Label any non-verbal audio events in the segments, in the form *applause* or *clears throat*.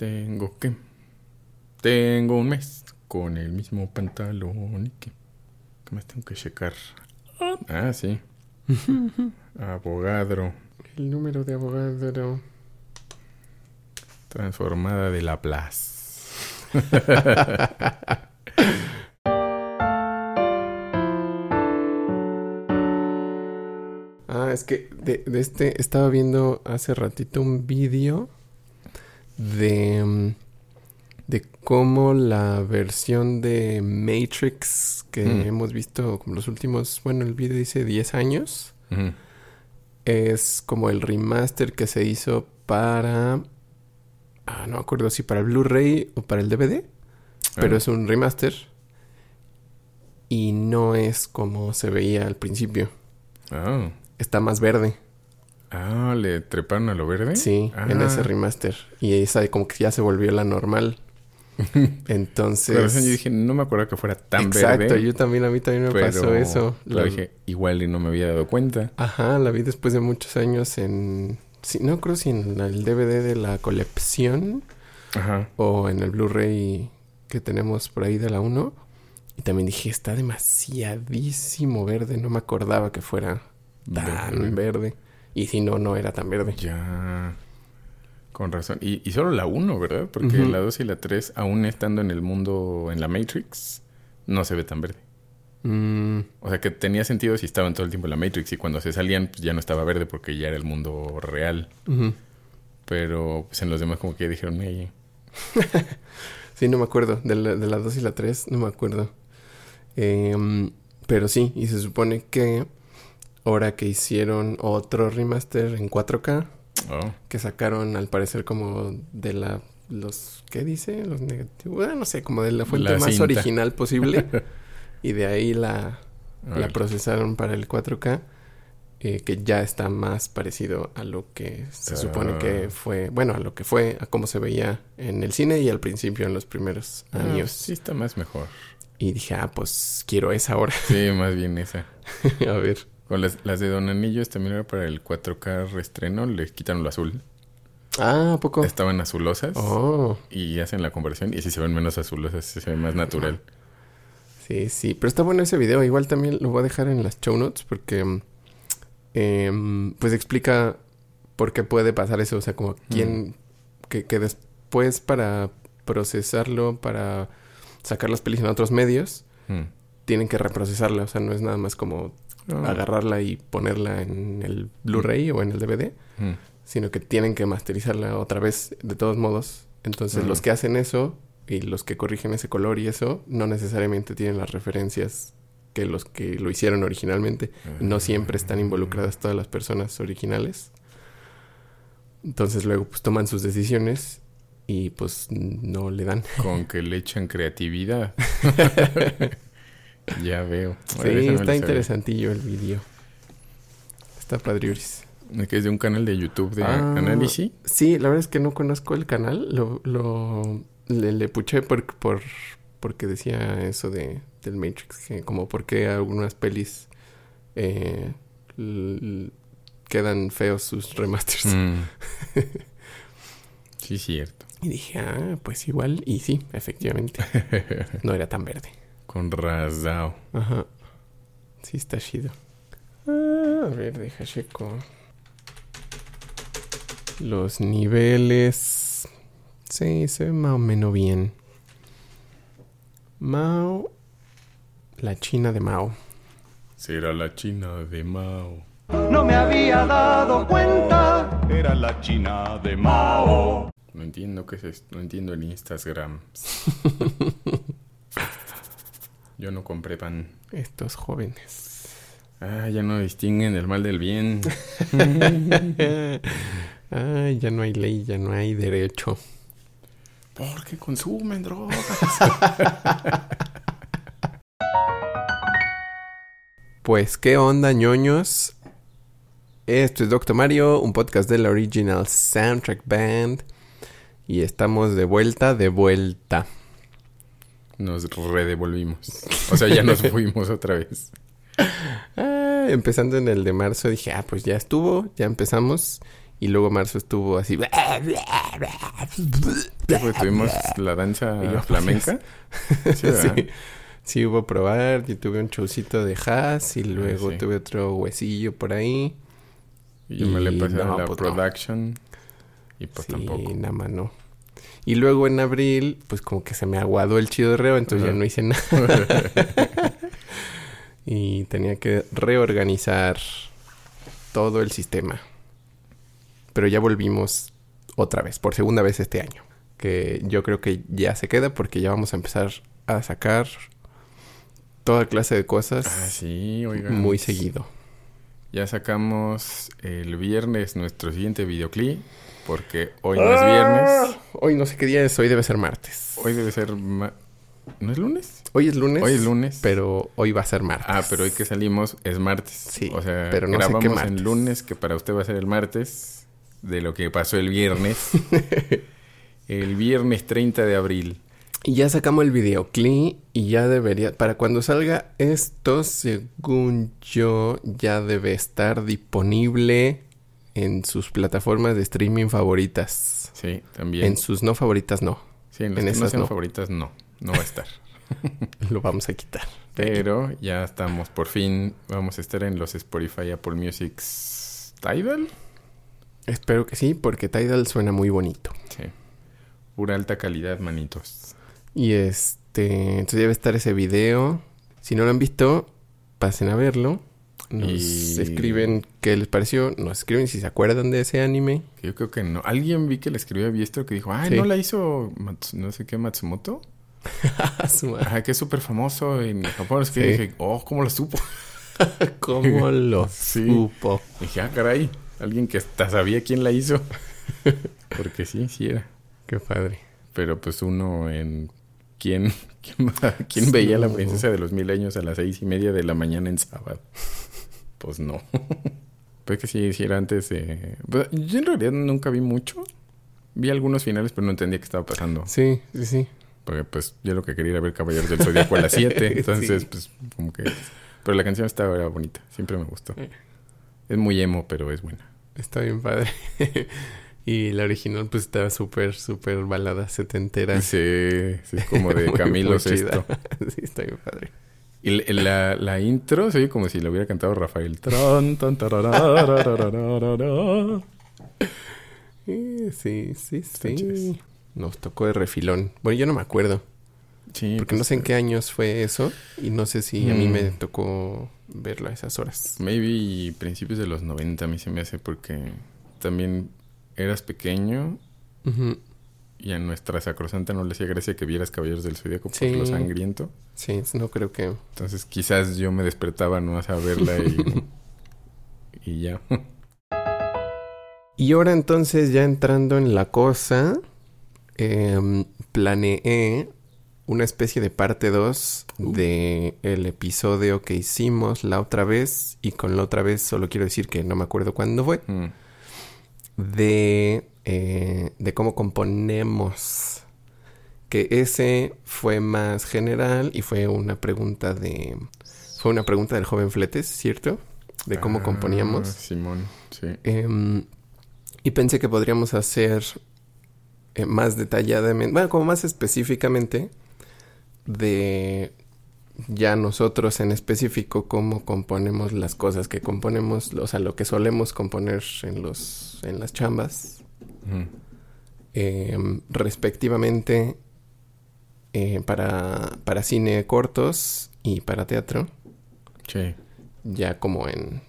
Tengo que. Tengo un mes con el mismo pantalón y que. ¿Qué más tengo que checar? Ah, sí. *laughs* Abogado. El número de abogado. Transformada de la plaza. *laughs* ah, es que de, de, este estaba viendo hace ratito un vídeo de, mm, de cómo la versión de Matrix que mm. hemos visto como los últimos, bueno, el vídeo dice 10 años, mm. es como el remaster que se hizo para Ah, no me acuerdo si para el Blu-ray o para el DVD, pero ah. es un remaster y no es como se veía al principio. Ah. Está más verde. Ah, ¿le treparon a lo verde? Sí, en ese remaster. Y esa como que ya se volvió la normal. *laughs* Entonces... yo dije, no me acuerdo que fuera tan verde. Exacto, yo también, a mí también me pasó eso. Lo dije, igual y no me había dado cuenta. Ajá, la vi después de muchos años en Sí, no creo si en el DVD de la colección o en el Blu-ray que tenemos por ahí de la 1. Y también dije, está demasiadísimo verde. No me acordaba que fuera tan verde. Y si no, no era tan verde. Ya. Con razón. Y, y solo la 1, ¿verdad? Porque la 2 y la 3, aún estando en el mundo, en la Matrix, no se ve tan verde. Mm. O sea que tenía sentido si estaban todo el tiempo en la Matrix y cuando se salían pues ya no estaba verde porque ya era el mundo real. Pero pues en los demás como que dijeron, hey. *laughs* sí, no me acuerdo. De la, de 2 y la 3 no me acuerdo. Em, pero sí, y se supone que ahora que hicieron otro remaster en 4K, que sacaron al parecer como de la... Los, ¿Qué dice? Los negativos. Bueno, no sé, como de la fuente más original posible. *laughs* y de ahí la, la procesaron para el 4K, eh, que ya está más parecido a lo que se supone que ah. fue, bueno, a lo que fue, a cómo se veía en el cine y al principio en los primeros ah, años. Sí, está más mejor. Y dije, ah, pues quiero esa ahora. Sí, más bien esa. *laughs* a ver. Con las, las, de Don Anillos también era para el 4K reestreno, le quitaron lo azul. Ah, ¿a poco? Estaban azulosas. Oh. Y hacen la conversión y si se ven menos azulosas, se ve más natural. Sí, sí, pero está bueno ese video. Igual también lo voy a dejar en las show notes porque em, pues explica por qué puede pasar eso. O sea, como quién, que, que, después para procesarlo, para sacar las pelis en otros medios, tienen que reprocesarla. O sea, no es nada más como ah. agarrarla y ponerla en el Blu-ray o en el DVD, sino que tienen que masterizarla otra vez de todos modos. Entonces, los que hacen eso y los que corrigen ese color y eso no necesariamente tienen las referencias que los que lo hicieron originalmente. No siempre están involucradas todas las personas originales. Entonces luego pues toman sus decisiones y pues no le dan. Con que le echan creatividad. *laughs* *laughs* ya veo. sí, está interesantillo el vídeo. Está padriuris. Que es de un canal de YouTube de ah, análisis. Sí, la verdad es que no conozco el canal. Lo, lo le, le puché por, por, porque decía eso de, del Matrix, que como porque algunas pelis eh, quedan feos sus remasters. Mm. *laughs* sí, cierto. Y dije, ah, pues igual, y sí, efectivamente. *laughs* no era tan verde. Con rasado. Ajá. Sí, está chido. Ah, a ver, deja checo. Los niveles Sí, se ve más o menos bien. Mao. La China de Mao. Será la China de Mao. No me había dado cuenta. Era la China de Mao. No entiendo qué es esto. No entiendo el Instagram. *laughs* Yo no compré pan. Estos jóvenes. Ah, ya no distinguen el mal del bien. *laughs* Ay, ya no hay ley, ya no hay derecho. Porque consumen drogas. *laughs* pues, ¿qué onda, ñoños? Esto es Doctor Mario, un podcast de la Original Soundtrack Band. Y estamos de vuelta, de vuelta. Nos redevolvimos. O sea, ya nos *laughs* fuimos otra vez. Ah, empezando en el de marzo dije, ah, pues ya estuvo, ya empezamos. Y luego marzo estuvo así. Pues tuvimos la danza flamenca. *laughs* Sí, sí. sí, hubo probar. Yo tuve un showcito de jazz y luego sí. tuve otro huesillo por ahí. Y yo me le pasé no, a la pues no. production. Y pues sí, tampoco. nada más no. Y luego en abril, pues como que se me aguadó el chidorreo, entonces ya Ajá. no hice nada. *laughs* y tenía que reorganizar todo el sistema. Pero ya volvimos otra vez, por segunda vez este año. Que yo creo que ya se queda porque ya vamos a empezar a sacar toda clase de cosas Ah, sí, oigan. muy seguido. Ya sacamos el viernes nuestro siguiente videoclip. Porque hoy no es viernes. Hoy no sé qué día es, hoy debe ser martes. Hoy debe ser. ma- ¿No es lunes? Hoy es lunes. Hoy es lunes. Pero hoy va a ser martes. Ah, pero hoy que salimos es martes. Sí, O sea, pero no sé qué grabamos martes. en lunes, que para usted va a ser el martes, de lo que pasó el viernes. *laughs* el viernes 30 de abril. Y ya sacamos el videoclip y ya debería, para cuando salga esto, según yo, ya debe estar disponible en sus plataformas de streaming favoritas. Sí, también. En sus no favoritas no. sí, en las en que no esas sean no. favoritas, no. No va a estar. *laughs* Lo vamos a quitar. Pero ya estamos, por fin, vamos a estar en los Spotify, Apple Music, Tidal. Espero que sí, porque Tidal suena muy bonito. Sí. Pura alta calidad, manitos. Y este, entonces debe estar ese video. Si no lo han visto, pasen a verlo. Nos Y- escriben qué les pareció. Nos escriben si se acuerdan de ese anime. Yo creo que no. Alguien vi que le escribió a Biestro que dijo, ay, Sí. ¿no la hizo Mats- no sé qué Matsumoto? *laughs* Ajá, que es súper famoso en Japón. Es que Sí. dije, oh, ¿cómo lo supo? *laughs* ¿Cómo *laughs* lo Sí. supo? dije, ah, caray, alguien que hasta sabía quién la hizo. Porque sí, sí era. Qué padre. Pero pues uno en... ¿Quién, quién, quién veía a la princesa de los mil años a las seis y media de la mañana en sábado? Pues no. *laughs* Pues que sí, sí era antes de... pues, yo en realidad nunca vi mucho. Vi algunos finales, pero no entendía qué estaba pasando. Sí, sí, sí. Porque pues yo lo que quería era ver Caballeros del Zodíaco a las 7. *laughs* *laughs* Entonces, Sí. pues como que... Pero la canción estaba era bonita. Siempre me gustó. Eh. Es muy emo, pero es buena. Está bien padre. y la original pues está súper, súper balada setentera. Sí, sí, como de Camilo chida. sí, está bien padre. Y la, la intro se oye como si lo hubiera cantado Rafael. Eh, Sí, sí, sí. Nos tocó de refilón. Bueno, yo no me acuerdo. Sí, Porque no pues, sé en qué años fue eso. Y no sé si a mí Mm. me tocó verlo a esas horas. Maybe principios de los 90 a mí se me hace porque también eras pequeño Ujú. Y a nuestra sacrosanta no le hacía gracia que vieras Caballeros del Zodíaco por Sí. lo sangriento. Sí, no creo que... Entonces quizás yo me despertaba no a verla y, *laughs* y ya. Y ahora entonces ya entrando en la cosa, em, planeé una especie de parte 2 de el episodio que hicimos la otra vez y con la otra vez solo quiero decir que no me acuerdo cuándo fue Mm. de eh, de cómo componemos que ese fue más general y fue una pregunta de fue una pregunta del joven Fletes cierto de cómo Ah, componíamos. Simón, sí. Em, y pensé que podríamos hacer eh, más detalladamente, bueno, como más específicamente de ya nosotros en específico cómo componemos las cosas que componemos, o sea, lo que solemos componer en los en las chambas, Mm. em, respectivamente eh, para para cine cortos y para teatro Sí. ya como en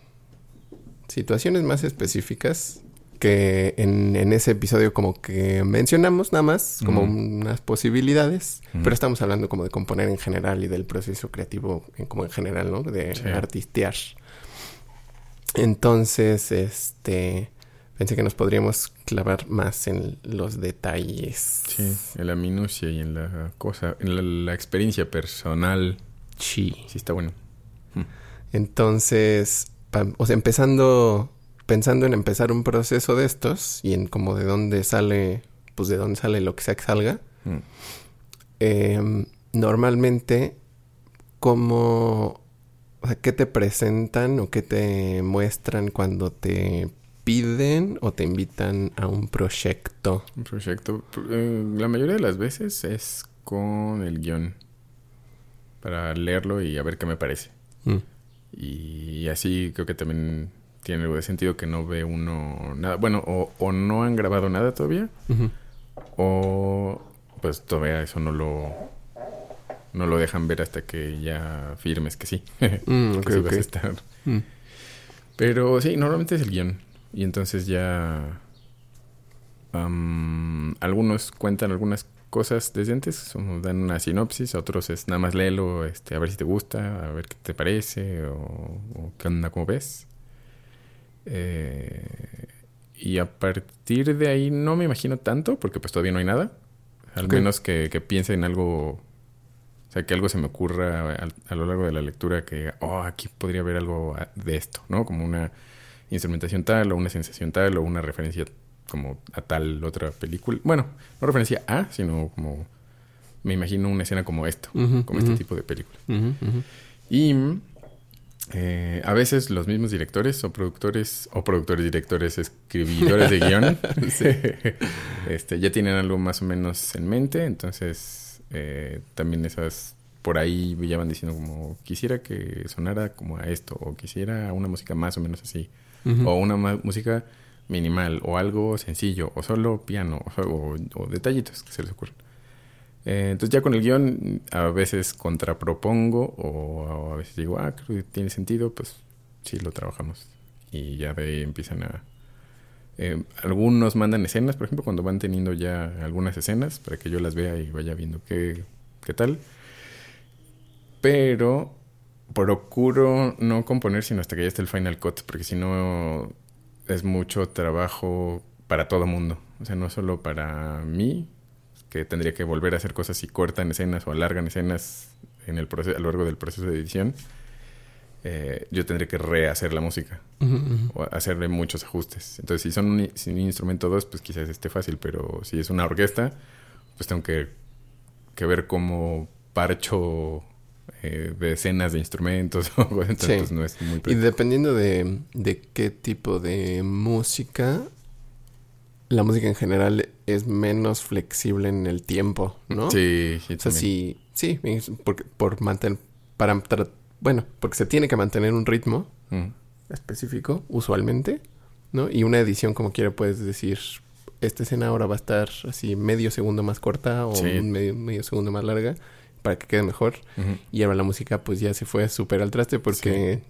situaciones más específicas que en, en ese episodio como que mencionamos nada más como unas posibilidades, pero estamos hablando como de componer en general y del proceso creativo en, como en general, ¿no? De Sí. artistear. Entonces, este, pensé que nos podríamos clavar más en los detalles. Sí, en la minucia y en la cosa, en la, la experiencia personal. Sí. Sí, está bueno. Entonces, pa- o sea, empezando, pensando en empezar un proceso de estos y en como de dónde sale, pues de dónde sale lo que sea que salga, Mm. em, normalmente, como, o sea, ¿qué te presentan o qué te muestran cuando te piden o te invitan a un proyecto? Un proyecto. eh, la mayoría de las veces es con el guion. Para leerlo y a ver qué me parece. Mm. Y así creo que también tiene algo de sentido que no ve uno nada. Bueno, o, o no han grabado nada todavía, o pues todavía eso no lo no lo dejan ver hasta que ya firmes que sí. *laughs* Mm, que ok, sí vas a estar. Mm. Pero sí, normalmente es el guion. Y entonces ya. am, algunos cuentan algunas cosas desde antes, como dan una sinopsis, otros es nada más léelo, este, a ver si te gusta, a ver qué te parece, o, o qué onda, cómo ves. Eh, y a partir de ahí no me imagino tanto, porque pues todavía no hay nada. Al menos que, que piense en algo o sea, que algo se me ocurra a, a lo largo de la lectura que, oh, aquí podría haber algo de esto, ¿no? Como una instrumentación tal, o una sensación tal, o una referencia como a tal otra película. Bueno, no referencia a, sino como me imagino una escena como esto, como este tipo de película. Y eh, a veces los mismos directores o productores, o productores, directores, escribidores de guion, *laughs* *laughs* este, ya tienen algo más o menos en mente, entonces eh, también esas por ahí ya van diciendo como quisiera que sonara como a esto, o quisiera una música más o menos así, Ujú. o una música minimal, o algo sencillo, o solo piano, o, o- o detallitos que se les ocurran. Eh, entonces ya con el guion a veces contrapropongo o a veces digo, ah, creo que tiene sentido, pues sí lo trabajamos. Y ya de ahí empiezan a... eh, algunos mandan escenas, por ejemplo, cuando van teniendo ya algunas escenas para que yo las vea y vaya viendo qué, qué tal. Pero procuro no componer sino hasta que ya esté el final cut, porque si no es mucho trabajo para todo mundo. O sea, no solo para mí, que tendría que volver a hacer cosas si cortan escenas o alargan escenas en el proceso, a lo largo del proceso de edición. eh, yo tendría que rehacer la música o hacerle muchos ajustes. Entonces, si son un, si un instrumento dos, pues quizás esté fácil, pero si es una orquesta, pues tengo que, que ver cómo parcho eh, de escenas de instrumentos *laughs* o entonces Sí. pues, no es muy Y dependiendo de, de qué tipo de música, la música en general es menos flexible en el tiempo, ¿no? Sí, sí, O sea, sí, sí, porque, por mantener, para, tra- bueno, porque se tiene que mantener un ritmo Mm. específico, usualmente, ¿no? Y una edición como quiera puedes decir, esta escena ahora va a estar así medio segundo más corta o Sí. un medio, medio segundo más larga para que quede mejor. Y ahora la música pues ya se fue súper al traste porque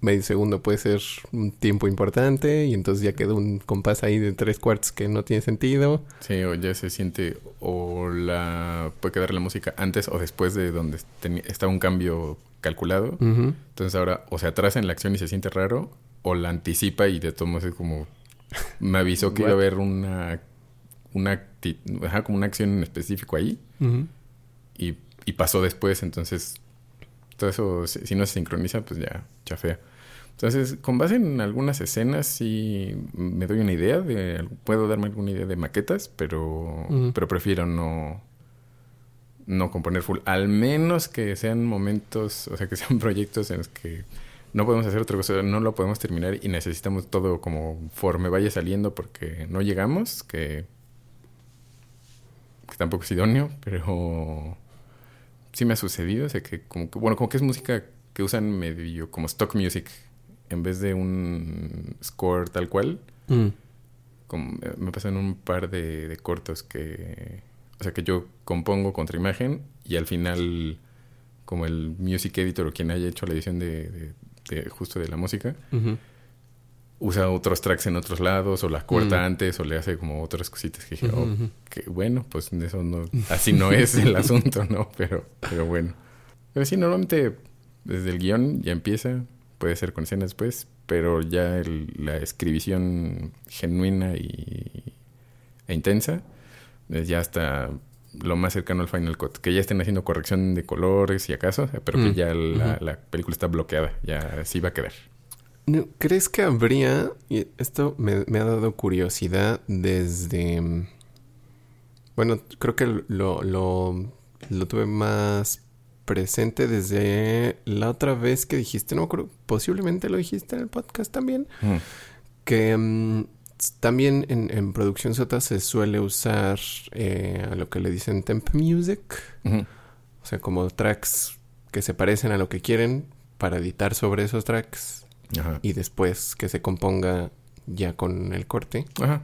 medio segundo puede ser un tiempo importante y entonces ya quedó un compás ahí de tres cuartos que no tiene sentido. Sí, o ya se siente, o la puede quedar la música antes o después de donde estaba un cambio calculado. Entonces ahora o se atrasa en la acción y se siente raro, o la anticipa y de todos es como me avisó que iba a haber una una ajá, como una acción en específico ahí y, y pasó después, entonces todo eso si, no se sincroniza pues ya chafea. Entonces, con base en algunas escenas sí me doy una idea de puedo darme alguna idea de maquetas, pero pero prefiero no no componer full, al menos que sean momentos, o sea, que sean *laughs* proyectos en los que no podemos hacer otra cosa, no lo podemos terminar y necesitamos todo como conforme vaya saliendo porque no llegamos, que, que tampoco es idóneo, pero sí me ha sucedido, o sea, que como que, bueno, como que es música que usan medio como stock music en vez de un score tal cual. Mm. Como, eh, me pasa en un par de, de cortos que... O sea, que yo compongo contra imagen y al final, como el music editor o quien haya hecho la edición de, de- de- justo de la música. Usa otros tracks en otros lados o las corta Mm. antes o le hace como otras cositas que dije, oh, que bueno, pues eso no... Así no es el *laughs* asunto, ¿no? Pero, pero bueno. Pero sí, normalmente desde el guion ya empieza, puede ser con escenas después, pero ya el- la escribición genuina y, e intensa es ya hasta lo más cercano al Final Cut. Que ya estén haciendo corrección de colores y acaso, pero que Mm, ya la, la película está bloqueada, ya así va a quedar. No, ¿Crees que habría, y esto me, me ha dado curiosidad desde, bueno, creo que lo, lo, lo tuve más presente desde la otra vez que dijiste, no acuerdo, posiblemente lo dijiste en el podcast también, Mm. Que mm, también en, en producción sota se suele usar eh, a lo que le dicen temp music. O sea, como tracks que se parecen a lo que quieren para editar sobre esos tracks Ajá. y después que se componga ya con el corte. Ajá.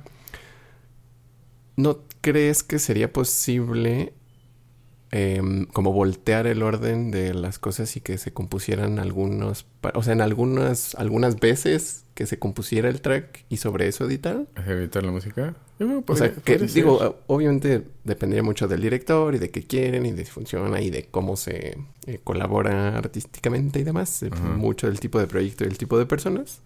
¿No crees que sería posible em, como voltear el orden de las cosas y que se compusieran algunos, o sea, en algunas, algunas veces que se compusiera el track y sobre eso editar? ¿Hacer editar la música? Que O sea, podría- que podría digo, ser. obviamente dependería mucho del director y de qué quieren y de si funciona y de cómo se eh, colabora artísticamente y demás. Eh, Ajá. Mucho del tipo de proyecto y el tipo de personas.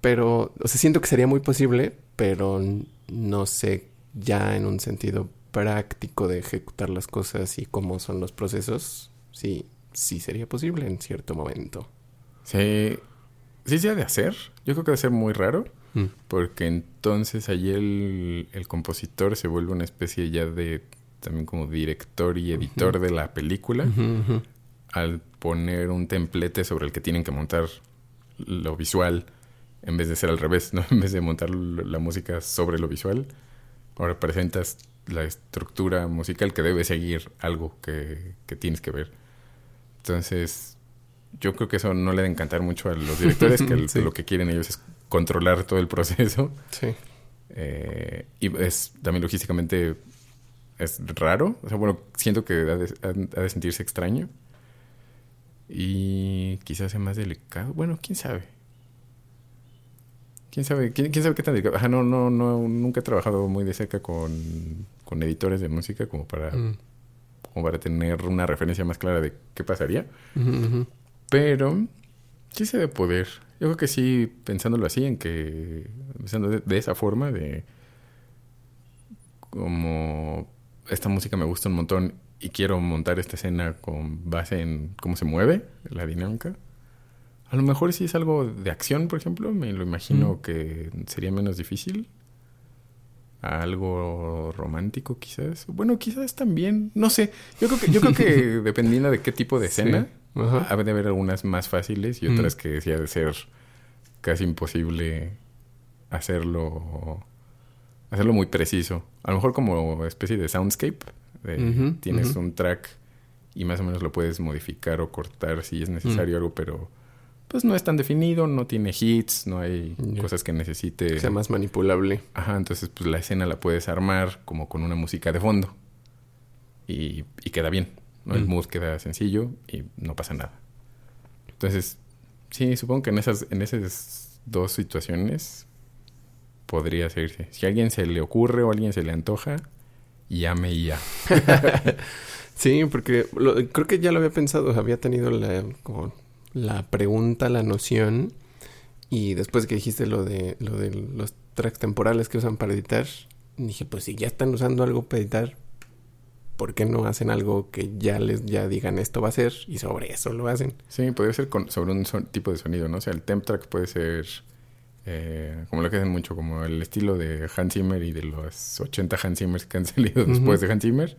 Pero, o sea, siento que sería muy posible, pero no sé ya en un sentido práctico de ejecutar las cosas y cómo son los procesos. Sí, sí sería posible en cierto momento. Sí, sí ha de hacer. Yo creo que debe ser muy raro. Mm. Porque entonces allí el, el compositor se vuelve una especie ya de también como director y editor de la película al poner un templete sobre el que tienen que montar lo visual en vez de ser al revés, *laughs* ¿no? En vez de montar la música sobre lo visual, ahora presentas la estructura musical que debe seguir algo que, que tienes que ver. Entonces, yo creo que eso no le debe encantar mucho a los directores, que *laughs* Sí. lo que quieren ellos es controlar todo el proceso. Sí. Eh, y es también logísticamente es raro. O sea, bueno, siento que ha de, ha- ha de sentirse extraño. Y quizás sea más delicado. Bueno, quién sabe. ¿Quién sabe? ¿Quién, quién sabe qué tan delicado? Ajá, no, no, no, nunca he trabajado muy de cerca con, con editores de música como para, Mm. como para tener una referencia más clara de qué pasaría. Pero sí se debe poder. Yo creo que sí, pensándolo así, en que. Pensando de, de esa forma, de. Como. Esta música me gusta un montón y quiero montar esta escena con base en cómo se mueve la dinámica. A lo mejor si es algo de acción, por ejemplo, me lo imagino Mm. que sería menos difícil. Algo romántico, quizás. Bueno, quizás también. No sé. Yo creo que, yo creo que *laughs* dependiendo de qué tipo de Sí. Ajá. ha de haber algunas más fáciles y Mm. otras que ha de ser casi imposible hacerlo hacerlo muy preciso. A lo mejor como especie de soundscape. de tienes un track y más o menos lo puedes modificar o cortar si es necesario Mm. algo, pero pues no es tan definido, no tiene hits, no hay cosas que necesite. Que sea más manipulable. Ajá, entonces pues la escena la puedes armar como con una música de fondo. Y, y queda bien, ¿no? El Mm. mood queda sencillo y no pasa nada. Entonces, sí, supongo que en esas, en esas dos situaciones podría hacerse. Si a alguien se le ocurre o a alguien se le antoja, llame y ya. *laughs* Sí, porque lo- creo que ya lo había pensado, había tenido la, como la pregunta, la noción, y después que dijiste lo de, lo de los tracks temporales que usan para editar, dije, pues si ya están usando algo para editar, ¿por qué no hacen algo que ya les ya digan esto va a ser y sobre eso lo hacen? Sí, podría ser con- sobre un son- tipo de sonido, ¿no? O sea, el temp track puede ser eh, como lo que hacen mucho, como el estilo de Hans Zimmer y de los 80 Hans Zimmers que han *laughs* salido después de Hans Zimmer.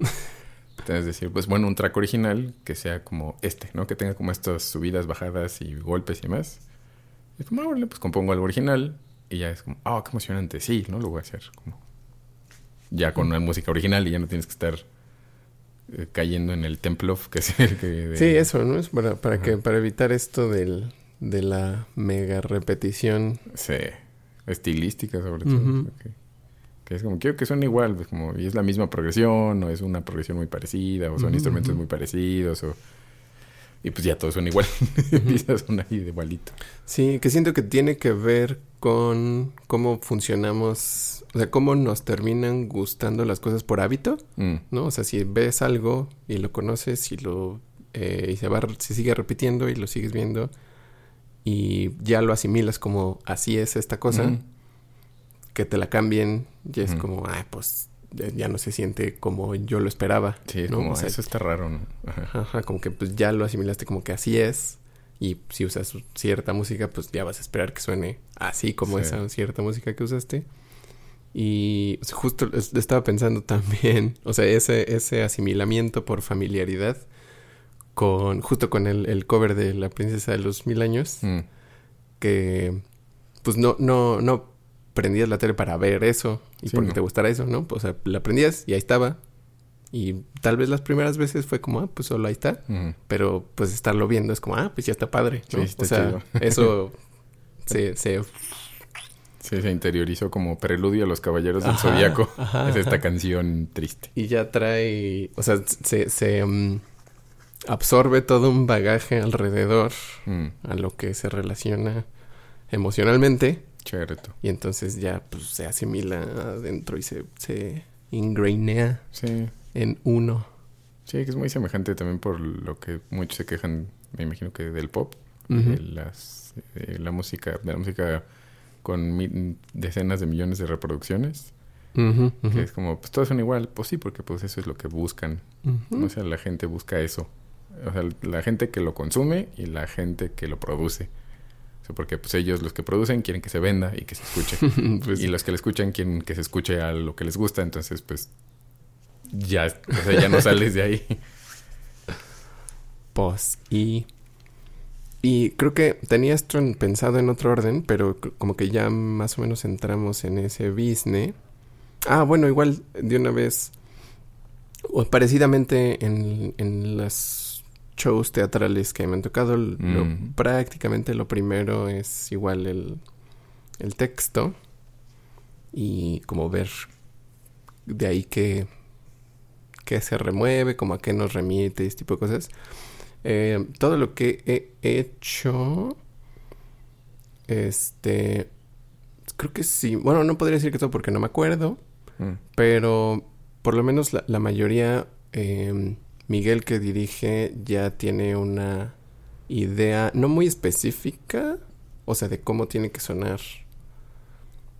Entonces decir, pues bueno, un track original que sea como este, ¿no? Que tenga como estas subidas, bajadas y golpes y demás. Y es como, ah, pues compongo algo original y ya es como, ah, qué emocionante, sí, ¿no? Lo voy a hacer como ya con una música original y ya no tienes que estar eh, cayendo en el templo *laughs* que es el que... de- Sí, eso, ¿no? Es para, para, que, para evitar esto del, de la mega repetición. Sí, estilística sobre todo. Que, que es como, quiero que suene igual, pues como, y es la misma progresión, o es una progresión muy parecida, o son instrumentos muy parecidos, o... Y pues ya todo suena igual, empieza a sonar ahí de igualito. Sí, que siento que tiene que ver con cómo funcionamos, o sea, cómo nos terminan gustando las cosas por hábito, Mm, ¿no? O sea, si ves algo y lo conoces y lo eh, y se va se sigue repitiendo y lo sigues viendo y ya lo asimilas como así es esta cosa, Ujú. que te la cambien, ya es Ujú. como, ay, pues ya, ya no se siente como yo lo esperaba. Sí, es ¿no? como, O sea, eso está raro, ¿no? Ajá. Ajá, como que pues ya lo asimilaste como que así es. Y si usas cierta música, pues ya vas a esperar que suene así como Sí. esa cierta música que usaste. Y sea, justo es- estaba pensando también, *laughs* o sea, ese, ese asimilamiento por familiaridad con, justo con el, el cover de La Princesa de los Mil Años, Mm, que pues no, no, no prendías la tele para ver eso y Sí, porque no. te gustara eso, ¿no? Pues, o sea, la prendías y ahí estaba. Y tal vez las primeras veces fue como, ah, pues solo ahí está. Ujú. Pero pues estarlo viendo es como, ah, pues ya está padre. ¿no? Sí, está o sea, chido. eso *laughs* se, se Sí, se interiorizó como preludio a los Caballeros del Ajá, *laughs* ajá, es esta ajá. canción triste. y ya trae, o sea, se, se mm, absorbe todo un bagaje alrededor Mm, a lo que se relaciona emocionalmente cierto. y entonces ya pues se asimila adentro y se, se ingrainea Sí. en uno. Sí, que es muy semejante también por lo que muchos se quejan, me imagino que del pop, de las, de la música, de la música con decenas de millones de reproducciones, que es como, pues todos son igual, pues sí, porque pues eso es lo que buscan, o sea, la gente busca eso, o sea, la gente que lo consume y la gente que lo produce, o sea, porque pues ellos los que producen quieren que se venda y que se escuche, *laughs* Pues, y los que le escuchan quieren que se escuche a lo que les gusta, entonces pues ya, o sea, ya no *laughs* sales de ahí. Pues, y. Y creo que tenía esto en- pensado en otro orden, pero como que ya más o menos entramos en ese business. Ah, bueno, igual de una vez. O parecidamente en, en las shows teatrales que me han tocado, lo- Mm. prácticamente lo primero es igual el, el texto. Y como ver de ahí que, que se remueve, como a qué nos remite, ese tipo de cosas. Eh, todo lo que he hecho, este, creo que sí. Bueno, no podría decir que todo porque no me acuerdo, Mm. pero por lo menos la, la mayoría, eh, Miguel que dirige ya tiene una idea no muy específica, o sea, de cómo tiene que sonar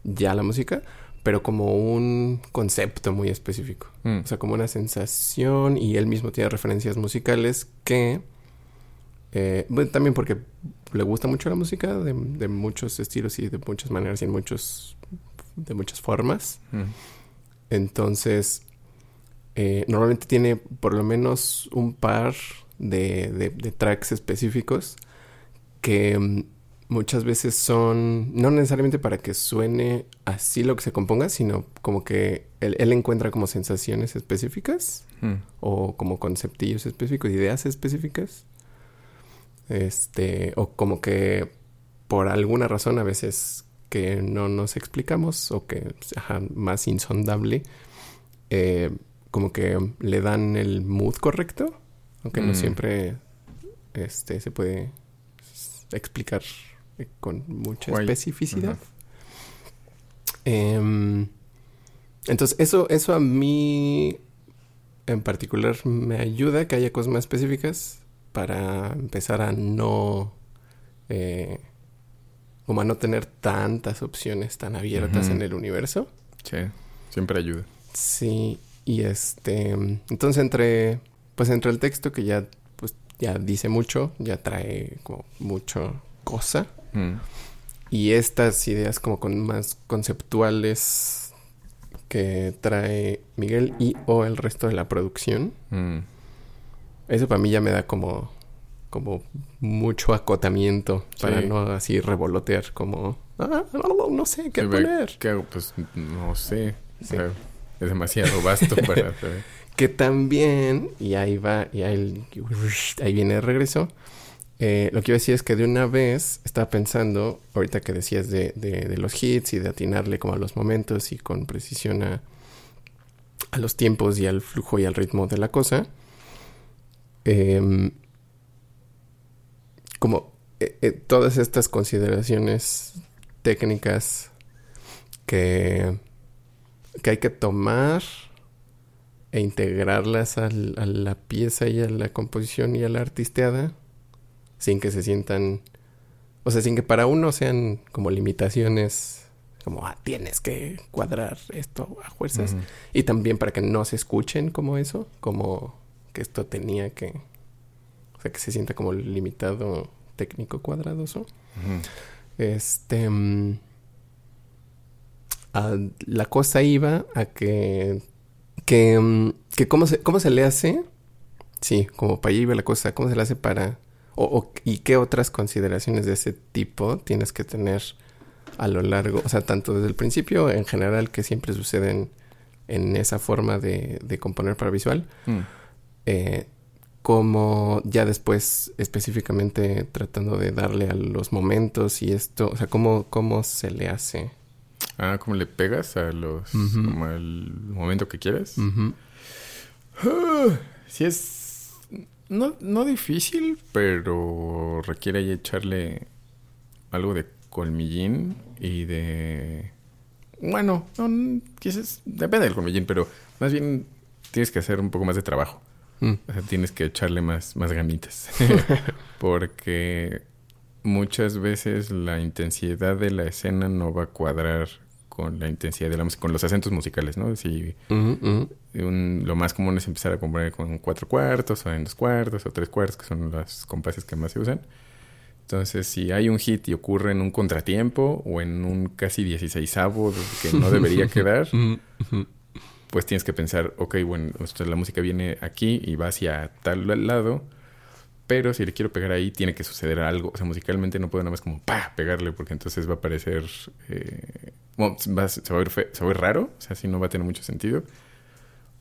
ya la música, pero como un concepto muy específico. Mm. O sea, como una sensación y él mismo tiene referencias musicales que... eh, bueno, también porque le gusta mucho la música de, de muchos estilos y de muchas maneras y en muchos... de muchas formas. Mm. Entonces, eh, normalmente tiene por lo menos un par de, de- de tracks específicos que mm, muchas veces son, no necesariamente para que suene así lo que se componga, sino como que él, él encuentra como sensaciones específicas Mm. o como conceptillos específicos, ideas específicas. Este, o como que por alguna razón a veces que no nos explicamos o que ajá, más insondable, eh, como que le dan el mood correcto, aunque no Mm. siempre este, se puede explicar eh, con mucha Guay. especificidad. Em, entonces, eso, eso a mí en particular me ayuda que haya cosas más específicas para empezar a no eh, como a no tener tantas opciones tan abiertas en el universo. Sí, siempre ayuda. Sí, y este, entonces entre, pues entre el texto que ya, pues ya dice mucho, ya trae como mucho cosa, Mm. y estas ideas como con más conceptuales que trae Miguel y o el resto de la producción, Mm. Eso para mí ya me da como, como mucho acotamiento para no así revolotear como, ah, no, no sé qué Sí, poner. ¿Qué hago? Pues no sé. O Sí. sea, es demasiado vasto *laughs* para. Que también, y ahí va, y ahí, ahí viene de regreso. eh, lo que iba a decir es que de una vez estaba pensando, ahorita que decías de, de- de los hits y de atinarle como a los momentos y con precisión a, a los tiempos y al flujo y al ritmo de la cosa. Em, como eh, eh, todas estas consideraciones técnicas que, que hay que tomar e integrarlas al- a la pieza y a la composición y a la artisteada sin que se sientan, o sea, sin que para uno sean como limitaciones, como, ah, tienes que cuadrar esto a fuerzas, y también para que no se escuchen como eso, como que esto tenía que, o sea, que se sienta como limitado técnico cuadradoso. Ujú. Este. a- la cosa iba a que. Que. mm, que cómo, se, ¿Cómo se le hace? Sí, como para allá iba la cosa. ¿Cómo se le hace para. O, o- y qué otras consideraciones de ese tipo tienes que tener a lo largo, o sea, tanto desde el principio en general que siempre suceden en esa forma de, de componer para visual, Mm. Eh, como ya después específicamente tratando de darle a los momentos y esto, o sea, cómo, cómo se le hace. Ah, ¿cómo le pegas a los... Como al momento que quieres? Ujú. Sí es... No, no difícil, pero requiere ahí echarle algo de colmillín y de... Bueno, no, quizás... Depende del colmillín, pero más bien tienes que hacer un poco más de trabajo. Mm. O sea, tienes que echarle más, más ganitas. *laughs* Porque muchas veces la intensidad de la escena no va a cuadrar con la intensidad de la música, con los acentos musicales, ¿no? Si Ujú, ujú. un- lo más común es empezar a componer con cuatro cuartos o en dos cuartos o tres cuartos, que son los compases que más se usan. Entonces, si hay un hit y ocurre en un contratiempo o en un casi dieciséisavo que no debería *laughs* quedar, Ujú, ujú. Pues tienes que pensar, ok, bueno, la música viene aquí y va hacia tal lado, pero si le quiero pegar ahí, tiene que suceder algo. O sea, musicalmente no puedo nada más como pa pegarle, porque entonces va a parecer. eh, bueno, va se, va a ver fe- se va a ver raro, o sea, si no va a tener mucho sentido.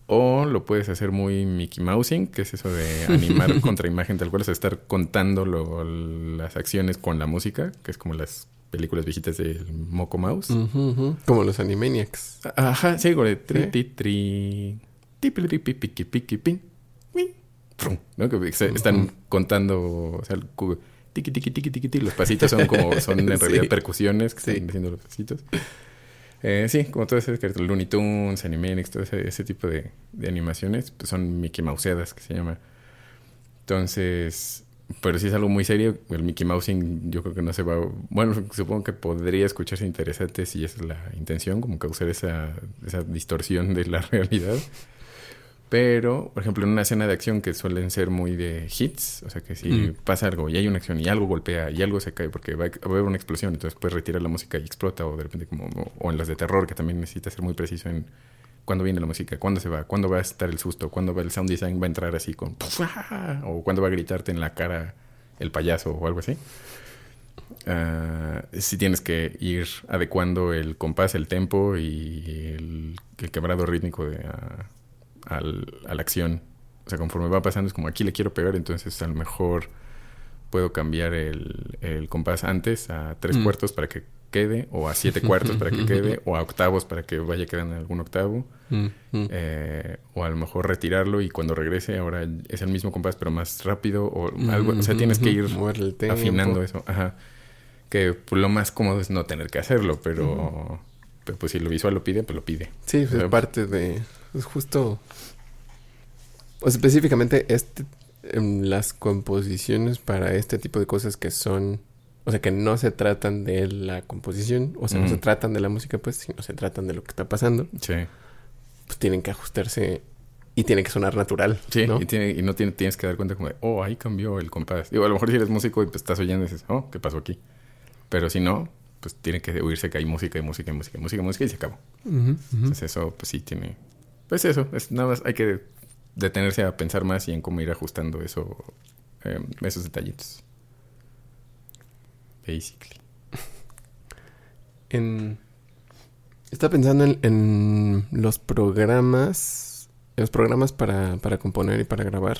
O lo puedes hacer muy Mickey Mousing, que es eso de animar *laughs* contra imagen tal cual, o sea, estar contando las acciones con la música, que es como las películas viejitas del Moco Mouse. Ujú, ujú. Como los Animaniacs. Ajá, sí, como de tri, tri, ti, pili, ri, pi, piqui, piqui, pin, ¿no? Que se- están contando, o sea, el cu- tiqui, tiqui, tiqui, tiqui, tiqui. Los pasitos son como, son en *laughs* realidad Sí. percusiones que Sí. están haciendo los pasitos. Eh, sí, como todo ese, Looney Tunes, Animaniacs, todo ese, ese tipo de, de animaciones, pues son Mickey Mouseadas, que se llama. Entonces, pero si es algo muy serio, el Mickey Mousing yo creo que no se va... Bueno, supongo que podría escucharse interesante si esa es la intención, como causar esa, esa distorsión de la *laughs* realidad. Pero, por ejemplo, en una escena de acción que suelen ser muy de hits, o sea que si Mm. pasa algo y hay una acción y algo golpea y algo se cae porque va a va a haber una explosión, entonces puedes retirar la música y explota o de repente como... O, o en las de terror que también necesita ser muy preciso en cuándo viene la música, cuándo se va, cuándo va a estar el susto, cuándo va el sound design va a entrar así con... ah, O cuándo va a gritarte en la cara el payaso o algo así. si tienes que ir adecuando el compás, el tempo y el, el quebrado rítmico de, a, al- a la acción. O sea, conforme va pasando es como aquí le quiero pegar, entonces a lo mejor puedo cambiar el, el compás antes a tres Mm. cuartos para que quede, o a siete cuartos para que *laughs* quede, o a octavos para que vaya quedando en algún octavo. Eh, o a lo mejor retirarlo y cuando regrese ahora es el mismo compás pero más rápido o algo, o sea, tienes que ir afinando eso, ajá. Que pues, lo más cómodo es no tener que hacerlo, pero, pero, pues si lo visual lo pide, pues lo pide. Sí, pues, es parte de. Es justo. O sea, específicamente este, em, las composiciones para este tipo de cosas que son. O sea, que no se tratan de la composición, o sea, no se tratan de la música, pues, sino se tratan de lo que está pasando, Sí, pues tienen que ajustarse y tiene que sonar natural. sí, ¿no? y, tiene, y no tiene- tienes que dar cuenta como de, oh, ahí cambió el compás. Digo, a lo mejor si eres músico y pues, estás oyendo y dices, oh, ¿qué pasó aquí? Pero si no, pues tiene que oírse que hay música y música y música y música y música y se acabó. Entonces eso, pues sí tiene... Pues eso, es nada más hay que detenerse a pensar más y en cómo ir ajustando eso, eh, esos detallitos. Basically. En... Estaba pensando en, en los programas, los programas para, para componer y para grabar.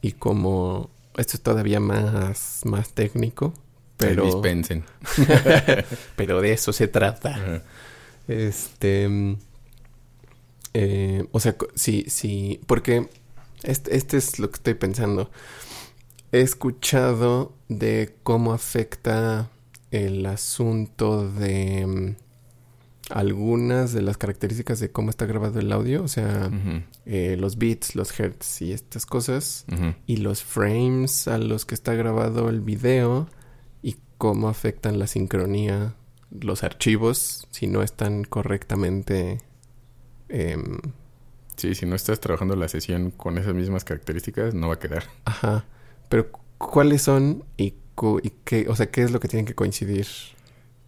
Y como esto es todavía más, más técnico, Pero... pero, dispensen. *laughs* pero de eso se trata. Este, eh, o sea, sí, sí, porque este, este es lo que estoy pensando. He escuchado de cómo afecta el asunto de mm, algunas de las características de cómo está grabado el audio, o sea, eh, los beats, los hertz y estas cosas, y los frames a los que está grabado el video y cómo afectan la sincronía los archivos si no están correctamente em, Sí, si no estás trabajando la sesión con esas mismas características, no va a quedar. ajá pero cu- cuáles son y, y qué o sea qué es lo que tienen que coincidir